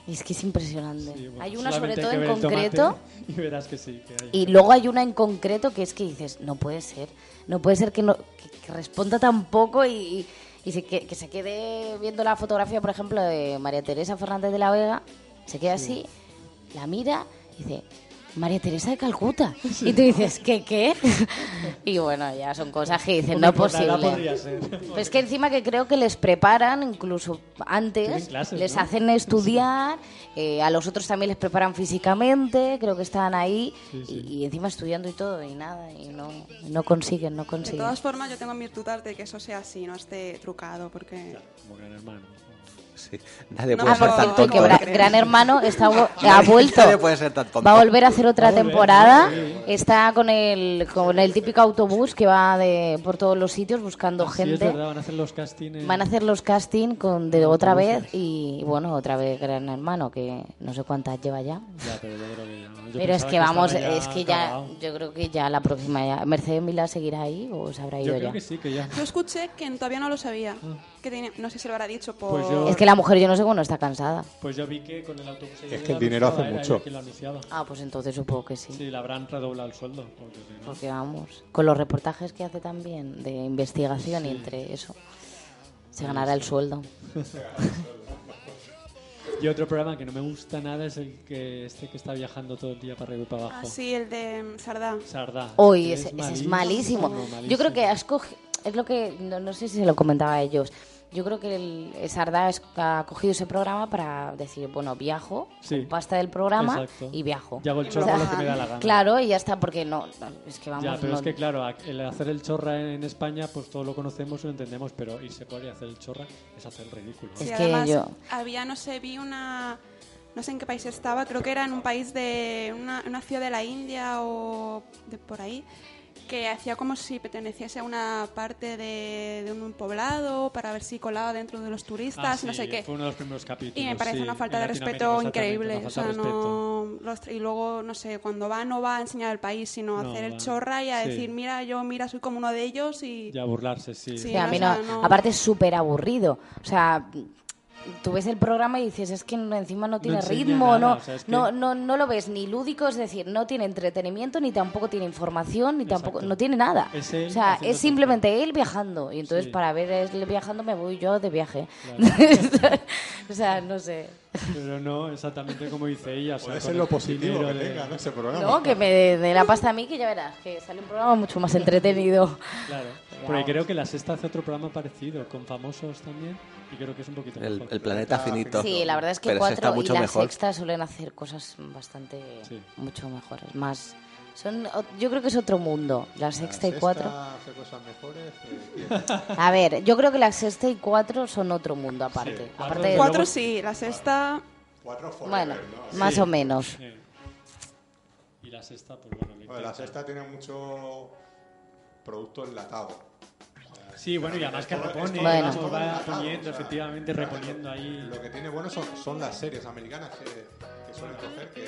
Y es que es impresionante. bueno, hay una sobre todo en concreto Y verás que sí. Que hay. y luego hay una en concreto que es que dices, no puede ser, no puede ser que, no, que, que responda tan poco y, y- y se, que, que se quede viendo la fotografía, por ejemplo, de María Teresa Fernández de la Vega, se queda así, la mira y dice, María Teresa de Calcuta. Y tú dices, ¿qué, qué? y bueno, ya son cosas que dicen, no es posible. ser. Pero es que encima que creo que les preparan, incluso antes, clases, les ¿no? hacen estudiar, eh, a los otros también les preparan físicamente, creo que estaban ahí, Sí, sí. Y, y encima estudiando y todo, y nada, y no, no consiguen, no De consiguen. todas formas, yo tengo mis dudas de que eso sea así, no esté trucado, porque... Como gran hermano. Sí. Nadie No, puede Ah, ser por tan tonto. que Gran Hermano está, ha vuelto. Nadie puede ser tan tonto. Va a volver a hacer otra volver, temporada. sí. Está con el, con el típico autobús que va de, por todos los sitios buscando Ah, es gente. verdad, van a hacer los castings. Van a hacer los casting con de otra vez y bueno, otra vez Gran Hermano, que no sé cuántas lleva ya. Ya, pero yo creo que ya. Yo Pero es que vamos, es que ya, acabado. yo creo que ya la próxima ya. ¿Mercedes Milá seguirá ahí o se habrá Yo ido creo ya? que sí, que ya. Yo escuché que todavía no lo sabía, que tiene, no sé si lo habrá dicho por... Pues yo- Es que la mujer yo no sé cuándo está cansada. Pues yo vi que con el autobús... Es que el dinero hace mucho. Ah, pues entonces supongo que sí. Sí, le habrán redoblado el sueldo. porque si no- Porque vamos, con los reportajes que hace también de investigación y entre eso, se ganará el sueldo. Y otro programa que no me gusta nada es el que este que está viajando todo el día para arriba y para abajo. Ah, sí, el de mm, Sardá. Sardá. Hoy Que ese, ese es malísimo. Yo creo que has cogi- es lo que no, no sé si se lo comentaba a ellos. Yo creo que el Sardá es- ha cogido ese programa para decir, bueno, viajo, Sí. con pasta del programa Exacto. y viajo. Y hago el chorro lo que me da la gana. Claro, y ya está, porque no, es que vamos. ya, pero no- es que claro, el hacer el chorra en España, pues todo lo conocemos y lo entendemos, pero irse por ahí a hacer el chorra es hacer el ridículo. Sí, Es que además, yo- había, no sé, vi una... No sé en qué país estaba, creo que era en un país de... Una, una ciudad de la India o de por ahí, que hacía como si perteneciese a una parte de, de un poblado para ver si colaba dentro de los turistas, Ah, no sé qué. Fue uno de los primeros capítulos. Y me parece sí, una falta de respeto increíble. O sea, no, los- y luego, no sé, cuando va no va a enseñar el país, sino a No, hacer el va. chorra y a Sí. decir, mira, yo, mira, soy como uno de ellos y... Ya burlarse, sí. Sí, Sí, a mí o sea, no- Aparte es súper aburrido. O sea, tú ves el programa y dices, es que encima no tiene ritmo, nada, no, o sea, es que- no, no, no lo ves ni lúdico, es decir, no tiene entretenimiento, ni tampoco tiene información, ni tampoco, no tiene nada. Es él o sea, es simplemente él viajando. Y entonces Sí. para ver él viajando me voy yo de viaje. o sea, no sé. Pero no exactamente como dice ella. o sea, Puede ser lo positivo que de- tenga, ¿no? Ese programa. No, que me dé la pasta a mí, que ya verás, que sale un programa mucho más entretenido. Claro, porque creo que la sexta hace otro programa parecido, con famosos también, y creo que es un poquito El, mejor. el planeta finito. Sí, la verdad es que Pero está cuatro y la mejor. sexta suelen hacer cosas bastante Sí. mucho mejores, más son o- yo creo que es otro mundo, la sexta y cuatro. hace cosas mejores. eh, A ver, yo creo que la sexta y cuatro son otro mundo aparte. cuatro aparte de- Cuatro sí, la sexta... Cuatro forever, bueno, ¿no? más Sí. o menos. Sí. Y la sexta, pues bueno, Bueno, la sexta tiene mucho producto enlatado. Sí, bueno, y además que repone, Bueno. vamos, va poniendo, efectivamente, reponiendo ahí. Lo que tiene bueno son, son las series americanas que, que suelen coger, que,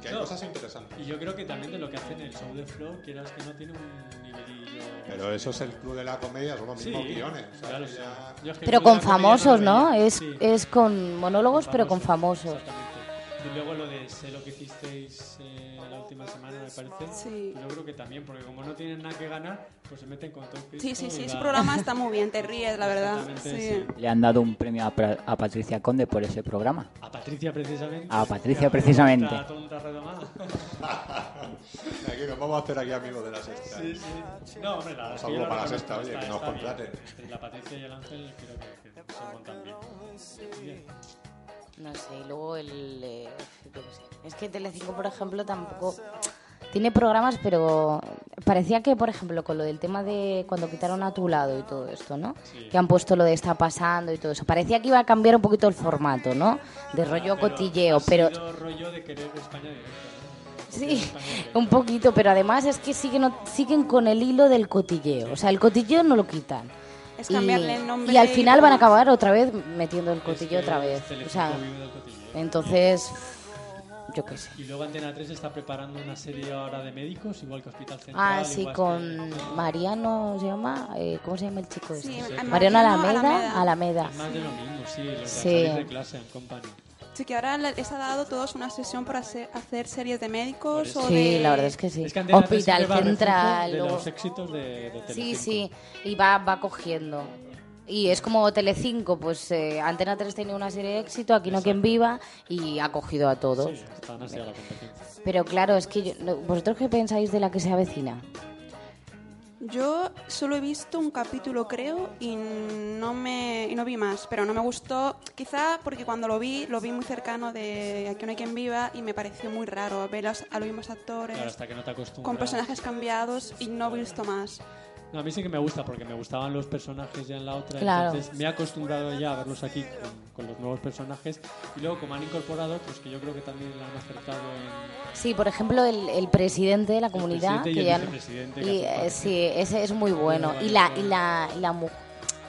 que hay No. cosas interesantes. Y yo creo que también de lo que hacen el show de Flow, quieras que no tiene un nivelillo... Pero eso es el club de la comedia, son los mismos Sí, guiones. o sea, claro, que sí. ya- Yo es que Pero con famosos, ¿no? Es Sí. es con monólogos, pero con famosos. Exactamente. Y luego lo de sé lo que hicisteis eh, la última semana, me parece. Sí. Yo creo que también, porque como no tienen nada que ganar, pues se meten con todo Cristo Sí, sí, sí, ese programa está muy bien, te ríes, la verdad. Exactamente, Sí. Le han dado un premio a, a Patricia Conde por ese programa. A Patricia, precisamente. A Patricia, precisamente. tonta, tonta redomada. Aquí nos vamos a hacer aquí amigos de la sexta. Sí, sí. No, hombre, la es que para la sexta, oye, que nos contraten. Entre La Patricia y el Ángel creo que, que se montan bien. Bien. No sé, y luego el... eh, yo qué sé. Es que Telecinco, por ejemplo, tampoco... Tiene programas, pero parecía que, por ejemplo, con lo del tema de cuando quitaron a tu lado y todo esto, ¿no? Que han puesto lo de está pasando y todo eso. Parecía que iba a cambiar un poquito el formato, ¿no? De rollo Pero cotilleo, ha pero... sido rollo de querer España directa, ¿no? Sí, España directa. un poquito, pero además es que siguen, siguen con el hilo del cotilleo. O sea, el cotilleo no lo quitan. Es cambiarle el nombre Y al y final van a acabar otra vez metiendo el Es cotilleo que otra vez. O Telecinco sea, entonces, yo qué sé. Y luego Antena 3 está preparando una serie ahora de médicos, igual que Hospital Central. Ah, sí, con Mariano, ¿se llama? Eh, ¿Cómo se llama el chico este? Sí, Mariano Mariano Alameda. Alameda. Alameda. que- Más de lo mismo, sí, los Sí. De clase company. Sí, que ahora les ha dado todos una sesión para hacer, hacer series de médicos o Sí, de... la verdad es que sí. Es que Antena 3 Hospital Central. De luego- los éxitos de, de Sí, Telecinco. sí, y va, va cogiendo. Y es como Telecinco, pues eh, Antena 3 tenía una serie de éxito, Aquí no quien viva, y ha cogido a todos. Sí, están así a la competencia. Pero claro, es que yo- vosotros qué pensáis de la que se avecina? Yo solo he visto un capítulo, creo, y no me y no vi más, pero no me gustó, quizá porque cuando lo vi, lo vi muy cercano de Aquí no hay quien viva y me pareció muy raro ver a los, mismos actores Claro, hasta que no te acostumbras. con personajes cambiados y no he visto más. No, a mí sí que me gusta porque me gustaban los personajes ya en la otra. Claro. Entonces me he acostumbrado ya a verlos aquí con, con los nuevos personajes. Y luego, como han incorporado otros que yo creo que también la han acertado en. Sí, por ejemplo, el, el presidente de la comunidad. presidente y el ya- y, que eh, sí, ese es muy bueno. Muy Y la, y la, y la, mu-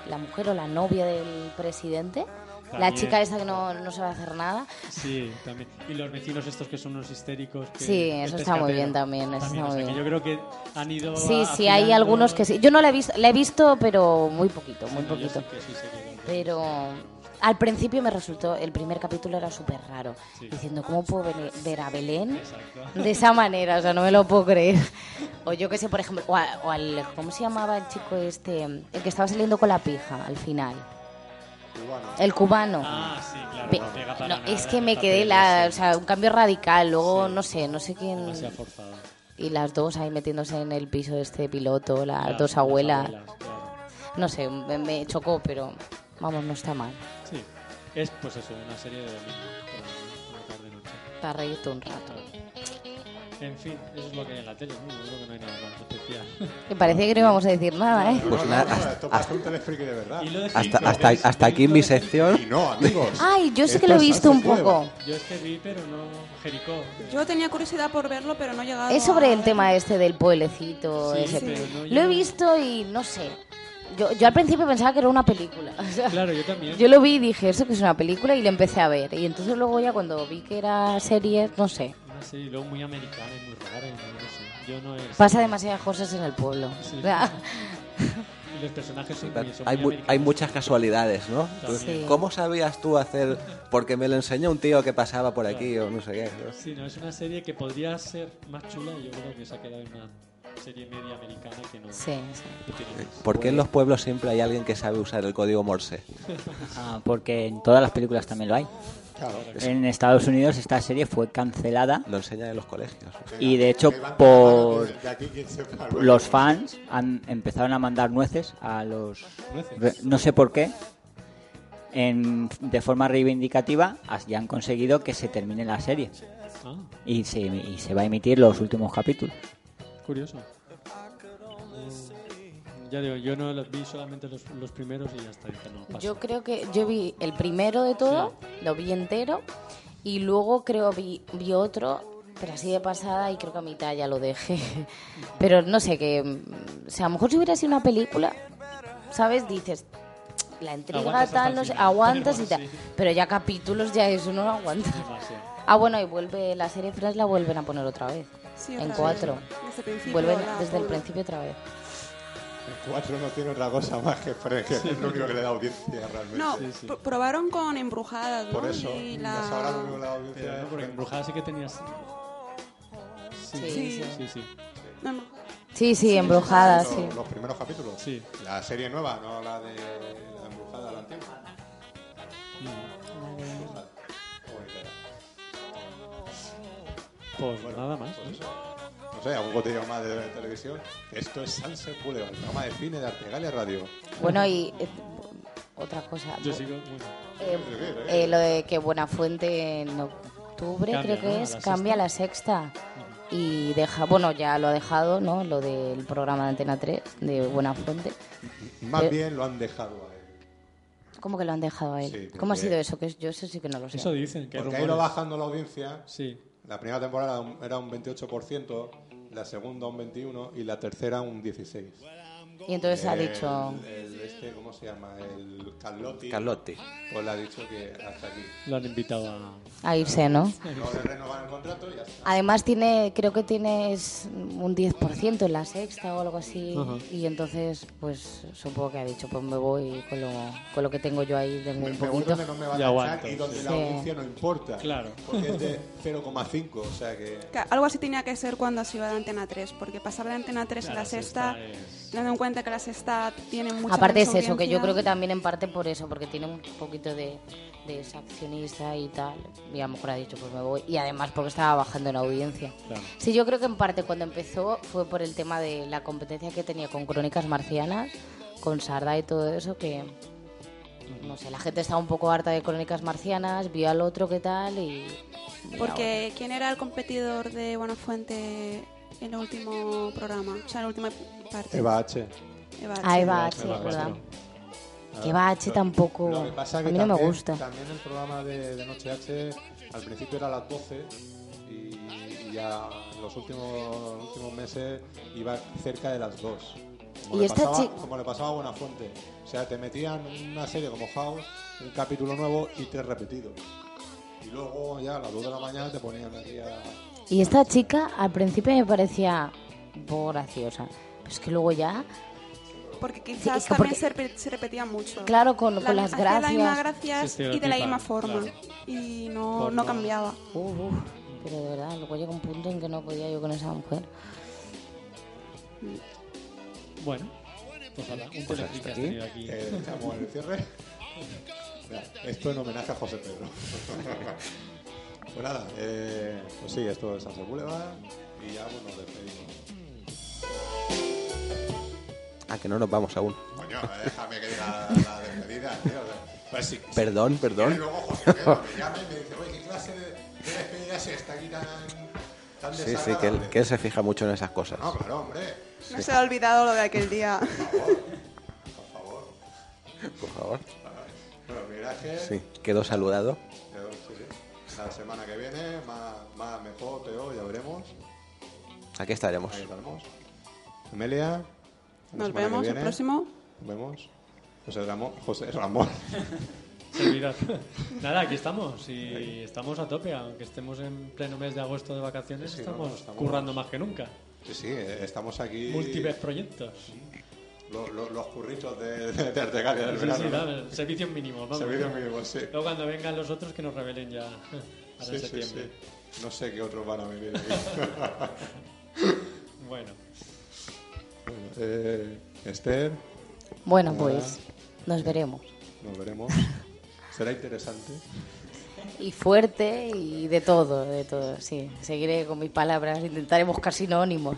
la mujer o la novia del presidente, La También. chica esa que no, no sabe hacer nada. Sí, también. Y los vecinos estos que son unos histéricos. que- Sí, eso está muy bien también, eso está o muy sea, que bien. yo creo que han ido. Sí, sí, hay algunos que sí. Yo no la he visto, la he visto, pero muy poquito, muy No, yo poquito. sí que sí que- Pero al principio me resultó, el primer capítulo era súper raro. Sí. Diciendo, ¿cómo puedo ver a Belén de esa manera? O sea, no me lo puedo creer. O yo qué sé, por ejemplo, o, a- o al, ¿cómo se llamaba el chico este? El que estaba saliendo con la pija al final. El cubano. Ah, sí, claro. Pe- no para no, nada es que me quedé la, o sea, un cambio radical. Luego, no sé, no sé quién. Demasiado forzado. Y las dos ahí metiéndose en el piso de este piloto, las Claro, dos las abuelas. abuelas, claro. No sé, me, me chocó, pero vamos, no está mal. Sí. Es pues eso, una serie de domingo. Para reírte un rato. En fin, eso es lo que hay en la tele, ¿no? Yo creo que no hay nada más especial. Que parecía que no íbamos a decir nada, ¿eh? Pues nada, hasta- lo Hasta, hasta, es hasta aquí mi sección. Y no, amigos. Ay, yo sí que lo he visto un poco. Yo es que vi, pero no Jericó. Yo tenía curiosidad por verlo, pero no he llegado Es sobre el tema este del pueblecito. Sí, ese. pero no Lo he visto y no sé. Yo, yo al principio pensaba que era una película. o sea, Claro, yo también. Yo lo vi y dije, eso que es una película y le empecé a ver. Y entonces luego ya cuando vi que era serie, no sé. Serie luego muy americana y muy rara. Y no sé. Yo no he- Pasa demasiadas cosas en el pueblo. Sí. O sea, Y los personajes son muy, son Hay, muy hay muchas casualidades, ¿no? Sí. ¿Cómo sabías tú hacer? Porque me lo enseñó un tío que pasaba por aquí o no sé qué. ¿no? Sí, no, es una serie que podría ser más chula y yo creo que se ha quedado en una serie media americana que no. Sí, sí. que tiene más. ¿Por qué en los pueblos siempre hay alguien que sabe usar el código Morse? Ah, porque en todas las películas también lo hay. Claro. En Estados Unidos esta serie fue cancelada Lo enseñan en los colegios. y de hecho por los fans han empezaron a mandar nueces a los no sé por qué en, de forma reivindicativa ya han conseguido que se termine la serie Ah, y se, y se va a emitir los últimos capítulos. curioso. Ya digo, yo no los vi solamente los, los primeros y ya está. dije, no. Yo creo que yo vi el primero de todo, lo vi entero, y luego creo vi, vi otro, pero así de pasada, y creo que a mitad ya lo dejé. Pero no sé, que. mm, O sea, a lo mejor si hubiera sido una película, ¿sabes? Dices, la intriga tal, no sé, aguantas y tal. sí. Pero ya capítulos, ya eso no lo aguantas. Demasiado. Ah, bueno, y vuelve la serie Friends la vuelven a poner otra vez. Sí, en cuatro. vez. Desde Vuelven la desde el principio otra vez. El 4 no tiene otra cosa más que Fred, que es lo único que le da audiencia realmente. No, Sí, sí. pr- probaron con Embrujadas, ¿no? Por eso, Y ya sabrá lo único que le da la... audiencia. Pero no, porque en Brujada sí que tenías. Sí, Sí, sí, sí. sí. sí. No, Embrujadas. Sí, sí, embrujadas, los, sí. los primeros capítulos. Sí. La serie nueva, no la de la embrujada, la antigua. Era. Pues nada más. Pues ¿no? eso. No sé, algún cotillo más de televisión. Esto es Sunset Boulevard, programa de cine de Artegalia Radio. Bueno, y eh, otra cosa. Yo sigo. Bueno, Eh, eh, lo de que Buenafuente en octubre, Cambia, creo que es, la cambia a la sexta. Y deja, bueno, ya lo ha dejado, ¿no? Lo del programa de Antena 3 de Buenafuente. Más Eh, bien lo han dejado a él. ¿Cómo que lo han dejado a él? Sí, ¿Cómo ha sido eso? Que yo eso sí que no lo sé. eso dicen. Que Porque ha ido bajando la audiencia. Sí. La primera temporada era un 28%, la segunda un 21% y la tercera un 16%. Y entonces ha El- dicho... El, este, ¿cómo se llama? El Carlotti. Carlotti. Pues le ha dicho que hasta aquí. Lo han invitado a. A irse, ¿no? No le renovan el contrato y ya está. Además tiene, creo que tienes un 10% en la sexta o algo así. Ajá. Y entonces, pues supongo que ha dicho, pues me voy con lo, con lo que tengo yo ahí, un Me voy poquito. donde no me van a echar y donde sí. la audiencia no importa. Claro. Porque es de 0,5, o sea que... Algo así tenía que ser cuando se iba de Antena 3, porque pasar de Antena 3 a Claro, la sexta, es- teniendo en cuenta que la sexta tiene mucha Aparte es menos eso, que yo audiencia. creo que también en parte por eso, porque tiene un poquito de, de accionista y tal. Y a lo mejor ha dicho, pues me voy. Y además porque estaba bajando en audiencia. Claro. Sí, yo creo que en parte cuando empezó fue por el tema de la competencia que tenía con Crónicas Marcianas, con Sarda y todo eso, que no sé, la gente estaba un poco harta de Crónicas Marcianas, vio al otro qué tal y... Porque ¿quién era el competidor de Buenafuente en el último programa? O sea, en la última parte. Eva H. Ah, Eva H, Eva es verdad. Que Eva H tampoco... Lo que pasa A que mí no me también- gusta. También el programa de, de Noche H al principio era a las 12 y, y ya en los últimos, los últimos meses iba cerca de las 2. Como, Y le esta pasaba, como le pasaba a Buenafuente. O sea, te metían una serie como House un capítulo nuevo y tres repetidos. Y luego ya a las 2 de la mañana te ponían aquí a... Y esta chica al principio me parecía un poco graciosa. Pero es que luego ya, Porque quizás es que también porque- se, repe- se repetía mucho. Claro, con- con La- las hacía las mismas gracias. gracias y de la misma forma. claro. Y no, no cambiaba. Uf, uf, pero de verdad, luego llega un punto en que no podía yo con esa mujer. Bueno, pues nada, un Pues hasta aquí. aquí. Eh, estamos en el cierre. Mira, esto en homenaje a José Pedro. pues nada, eh, pues sí, esto es Sunset Boulevard y ya pues, nos despedimos. Ah, que no nos vamos aún. Coño, déjame que diga la despedida, tío. Pues sí, Perdón, perdón. Y luego José Pedro me llama y me dice, oye, ¿qué clase de, de despedida es esta aquí tan, tan Sí, sí, que él, que él se fija mucho en esas cosas. No, claro, hombre. No se ha olvidado lo de aquel día. Por favor. Bueno, Miraje. Sí, quedó saludado. Pero, sí, sí. La semana que viene, más, más mejor, peor, ya veremos. Aquí estaremos. Ahí estaremos. Amelia. Nos vemos el próximo. Nos vemos. José Ramón. José Ramón. Servidor. Nada, aquí estamos y estamos a tope, aunque estemos en pleno mes de agosto de vacaciones, Sí, estamos, no, estamos- currando más que nunca. Sí, sí, estamos aquí. Múltiples proyectos. Lo- lo- los curritos de, de, de Artegalia del Sí, verano. sí, servicios mínimos, vamos. Servicios mínimos, sí. Luego cuando vengan los otros que nos revelen ya para Sí, sí, septiembre. sí. No sé qué otros van a venir aquí. Bueno. Bueno, eh, Esther. Bueno, pues nos veremos. Nos veremos. Será interesante. Y fuerte y de todo, de todo, sí. Seguiré con mis palabras, intentaré buscar sinónimos.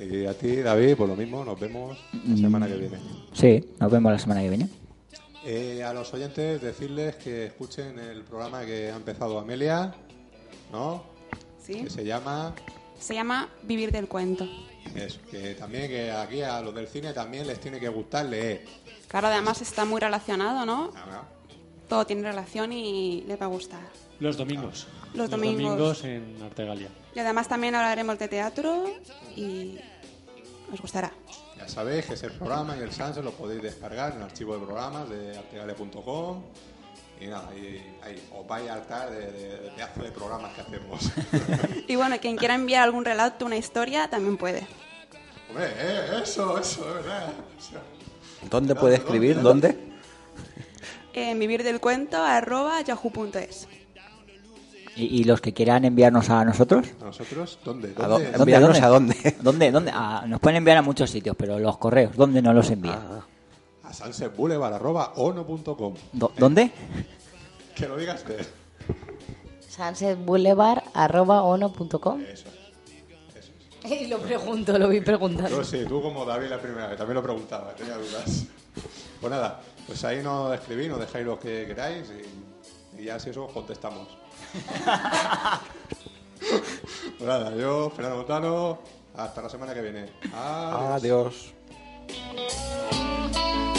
Y a ti, David, por lo mismo, nos vemos la semana que viene. Sí, nos vemos la semana que viene. Eh, a los oyentes decirles que escuchen el programa que ha empezado Amelia, ¿no? Sí. Que se llama, Se llama Vivir del cuento. Eso, que también que aquí a los del cine también les tiene que gustar leer. Claro, además está muy relacionado, ¿no? Ah, Todo tiene relación y le va a gustar. Los domingos. Los domingos. en Artegalia. Y además también hablaremos de teatro y os gustará. Ya sabéis que ese programa y el Sunset lo podéis descargar en el archivo de programas de artegale.com y nada, y, ahí os vais a hartar de, de, de pedazo de programas que hacemos. Y bueno, quien quiera enviar algún relato, una historia, también puede. Hombre, eh, eso, eso, es verdad. O sea, ¿Dónde puede escribir? ¿Dónde? En vivirdelcuento arroba yahoo.es. ¿Y, y los que quieran enviarnos a nosotros? ¿A nosotros? ¿Dónde? ¿A ¿Dónde? dó- ¿Enviarnos a dónde? ¿Dónde? ¿Dónde? A- nos pueden enviar a muchos sitios, pero los correos, ¿dónde nos los envían? A sunsetboulevard.ono.com. Do- ¿Dónde? Que lo digas que sunsetboulevard.ono.com Eso. Y lo pregunto, lo vi preguntando. Yo sí, tú como David la primera vez, también lo preguntaba, tenía dudas. Pues nada, pues ahí nos escribís, nos dejáis lo que queráis y, y ya si eso os contestamos. pues nada, yo, Fernando Montano, hasta la semana que viene. Adiós. Adiós.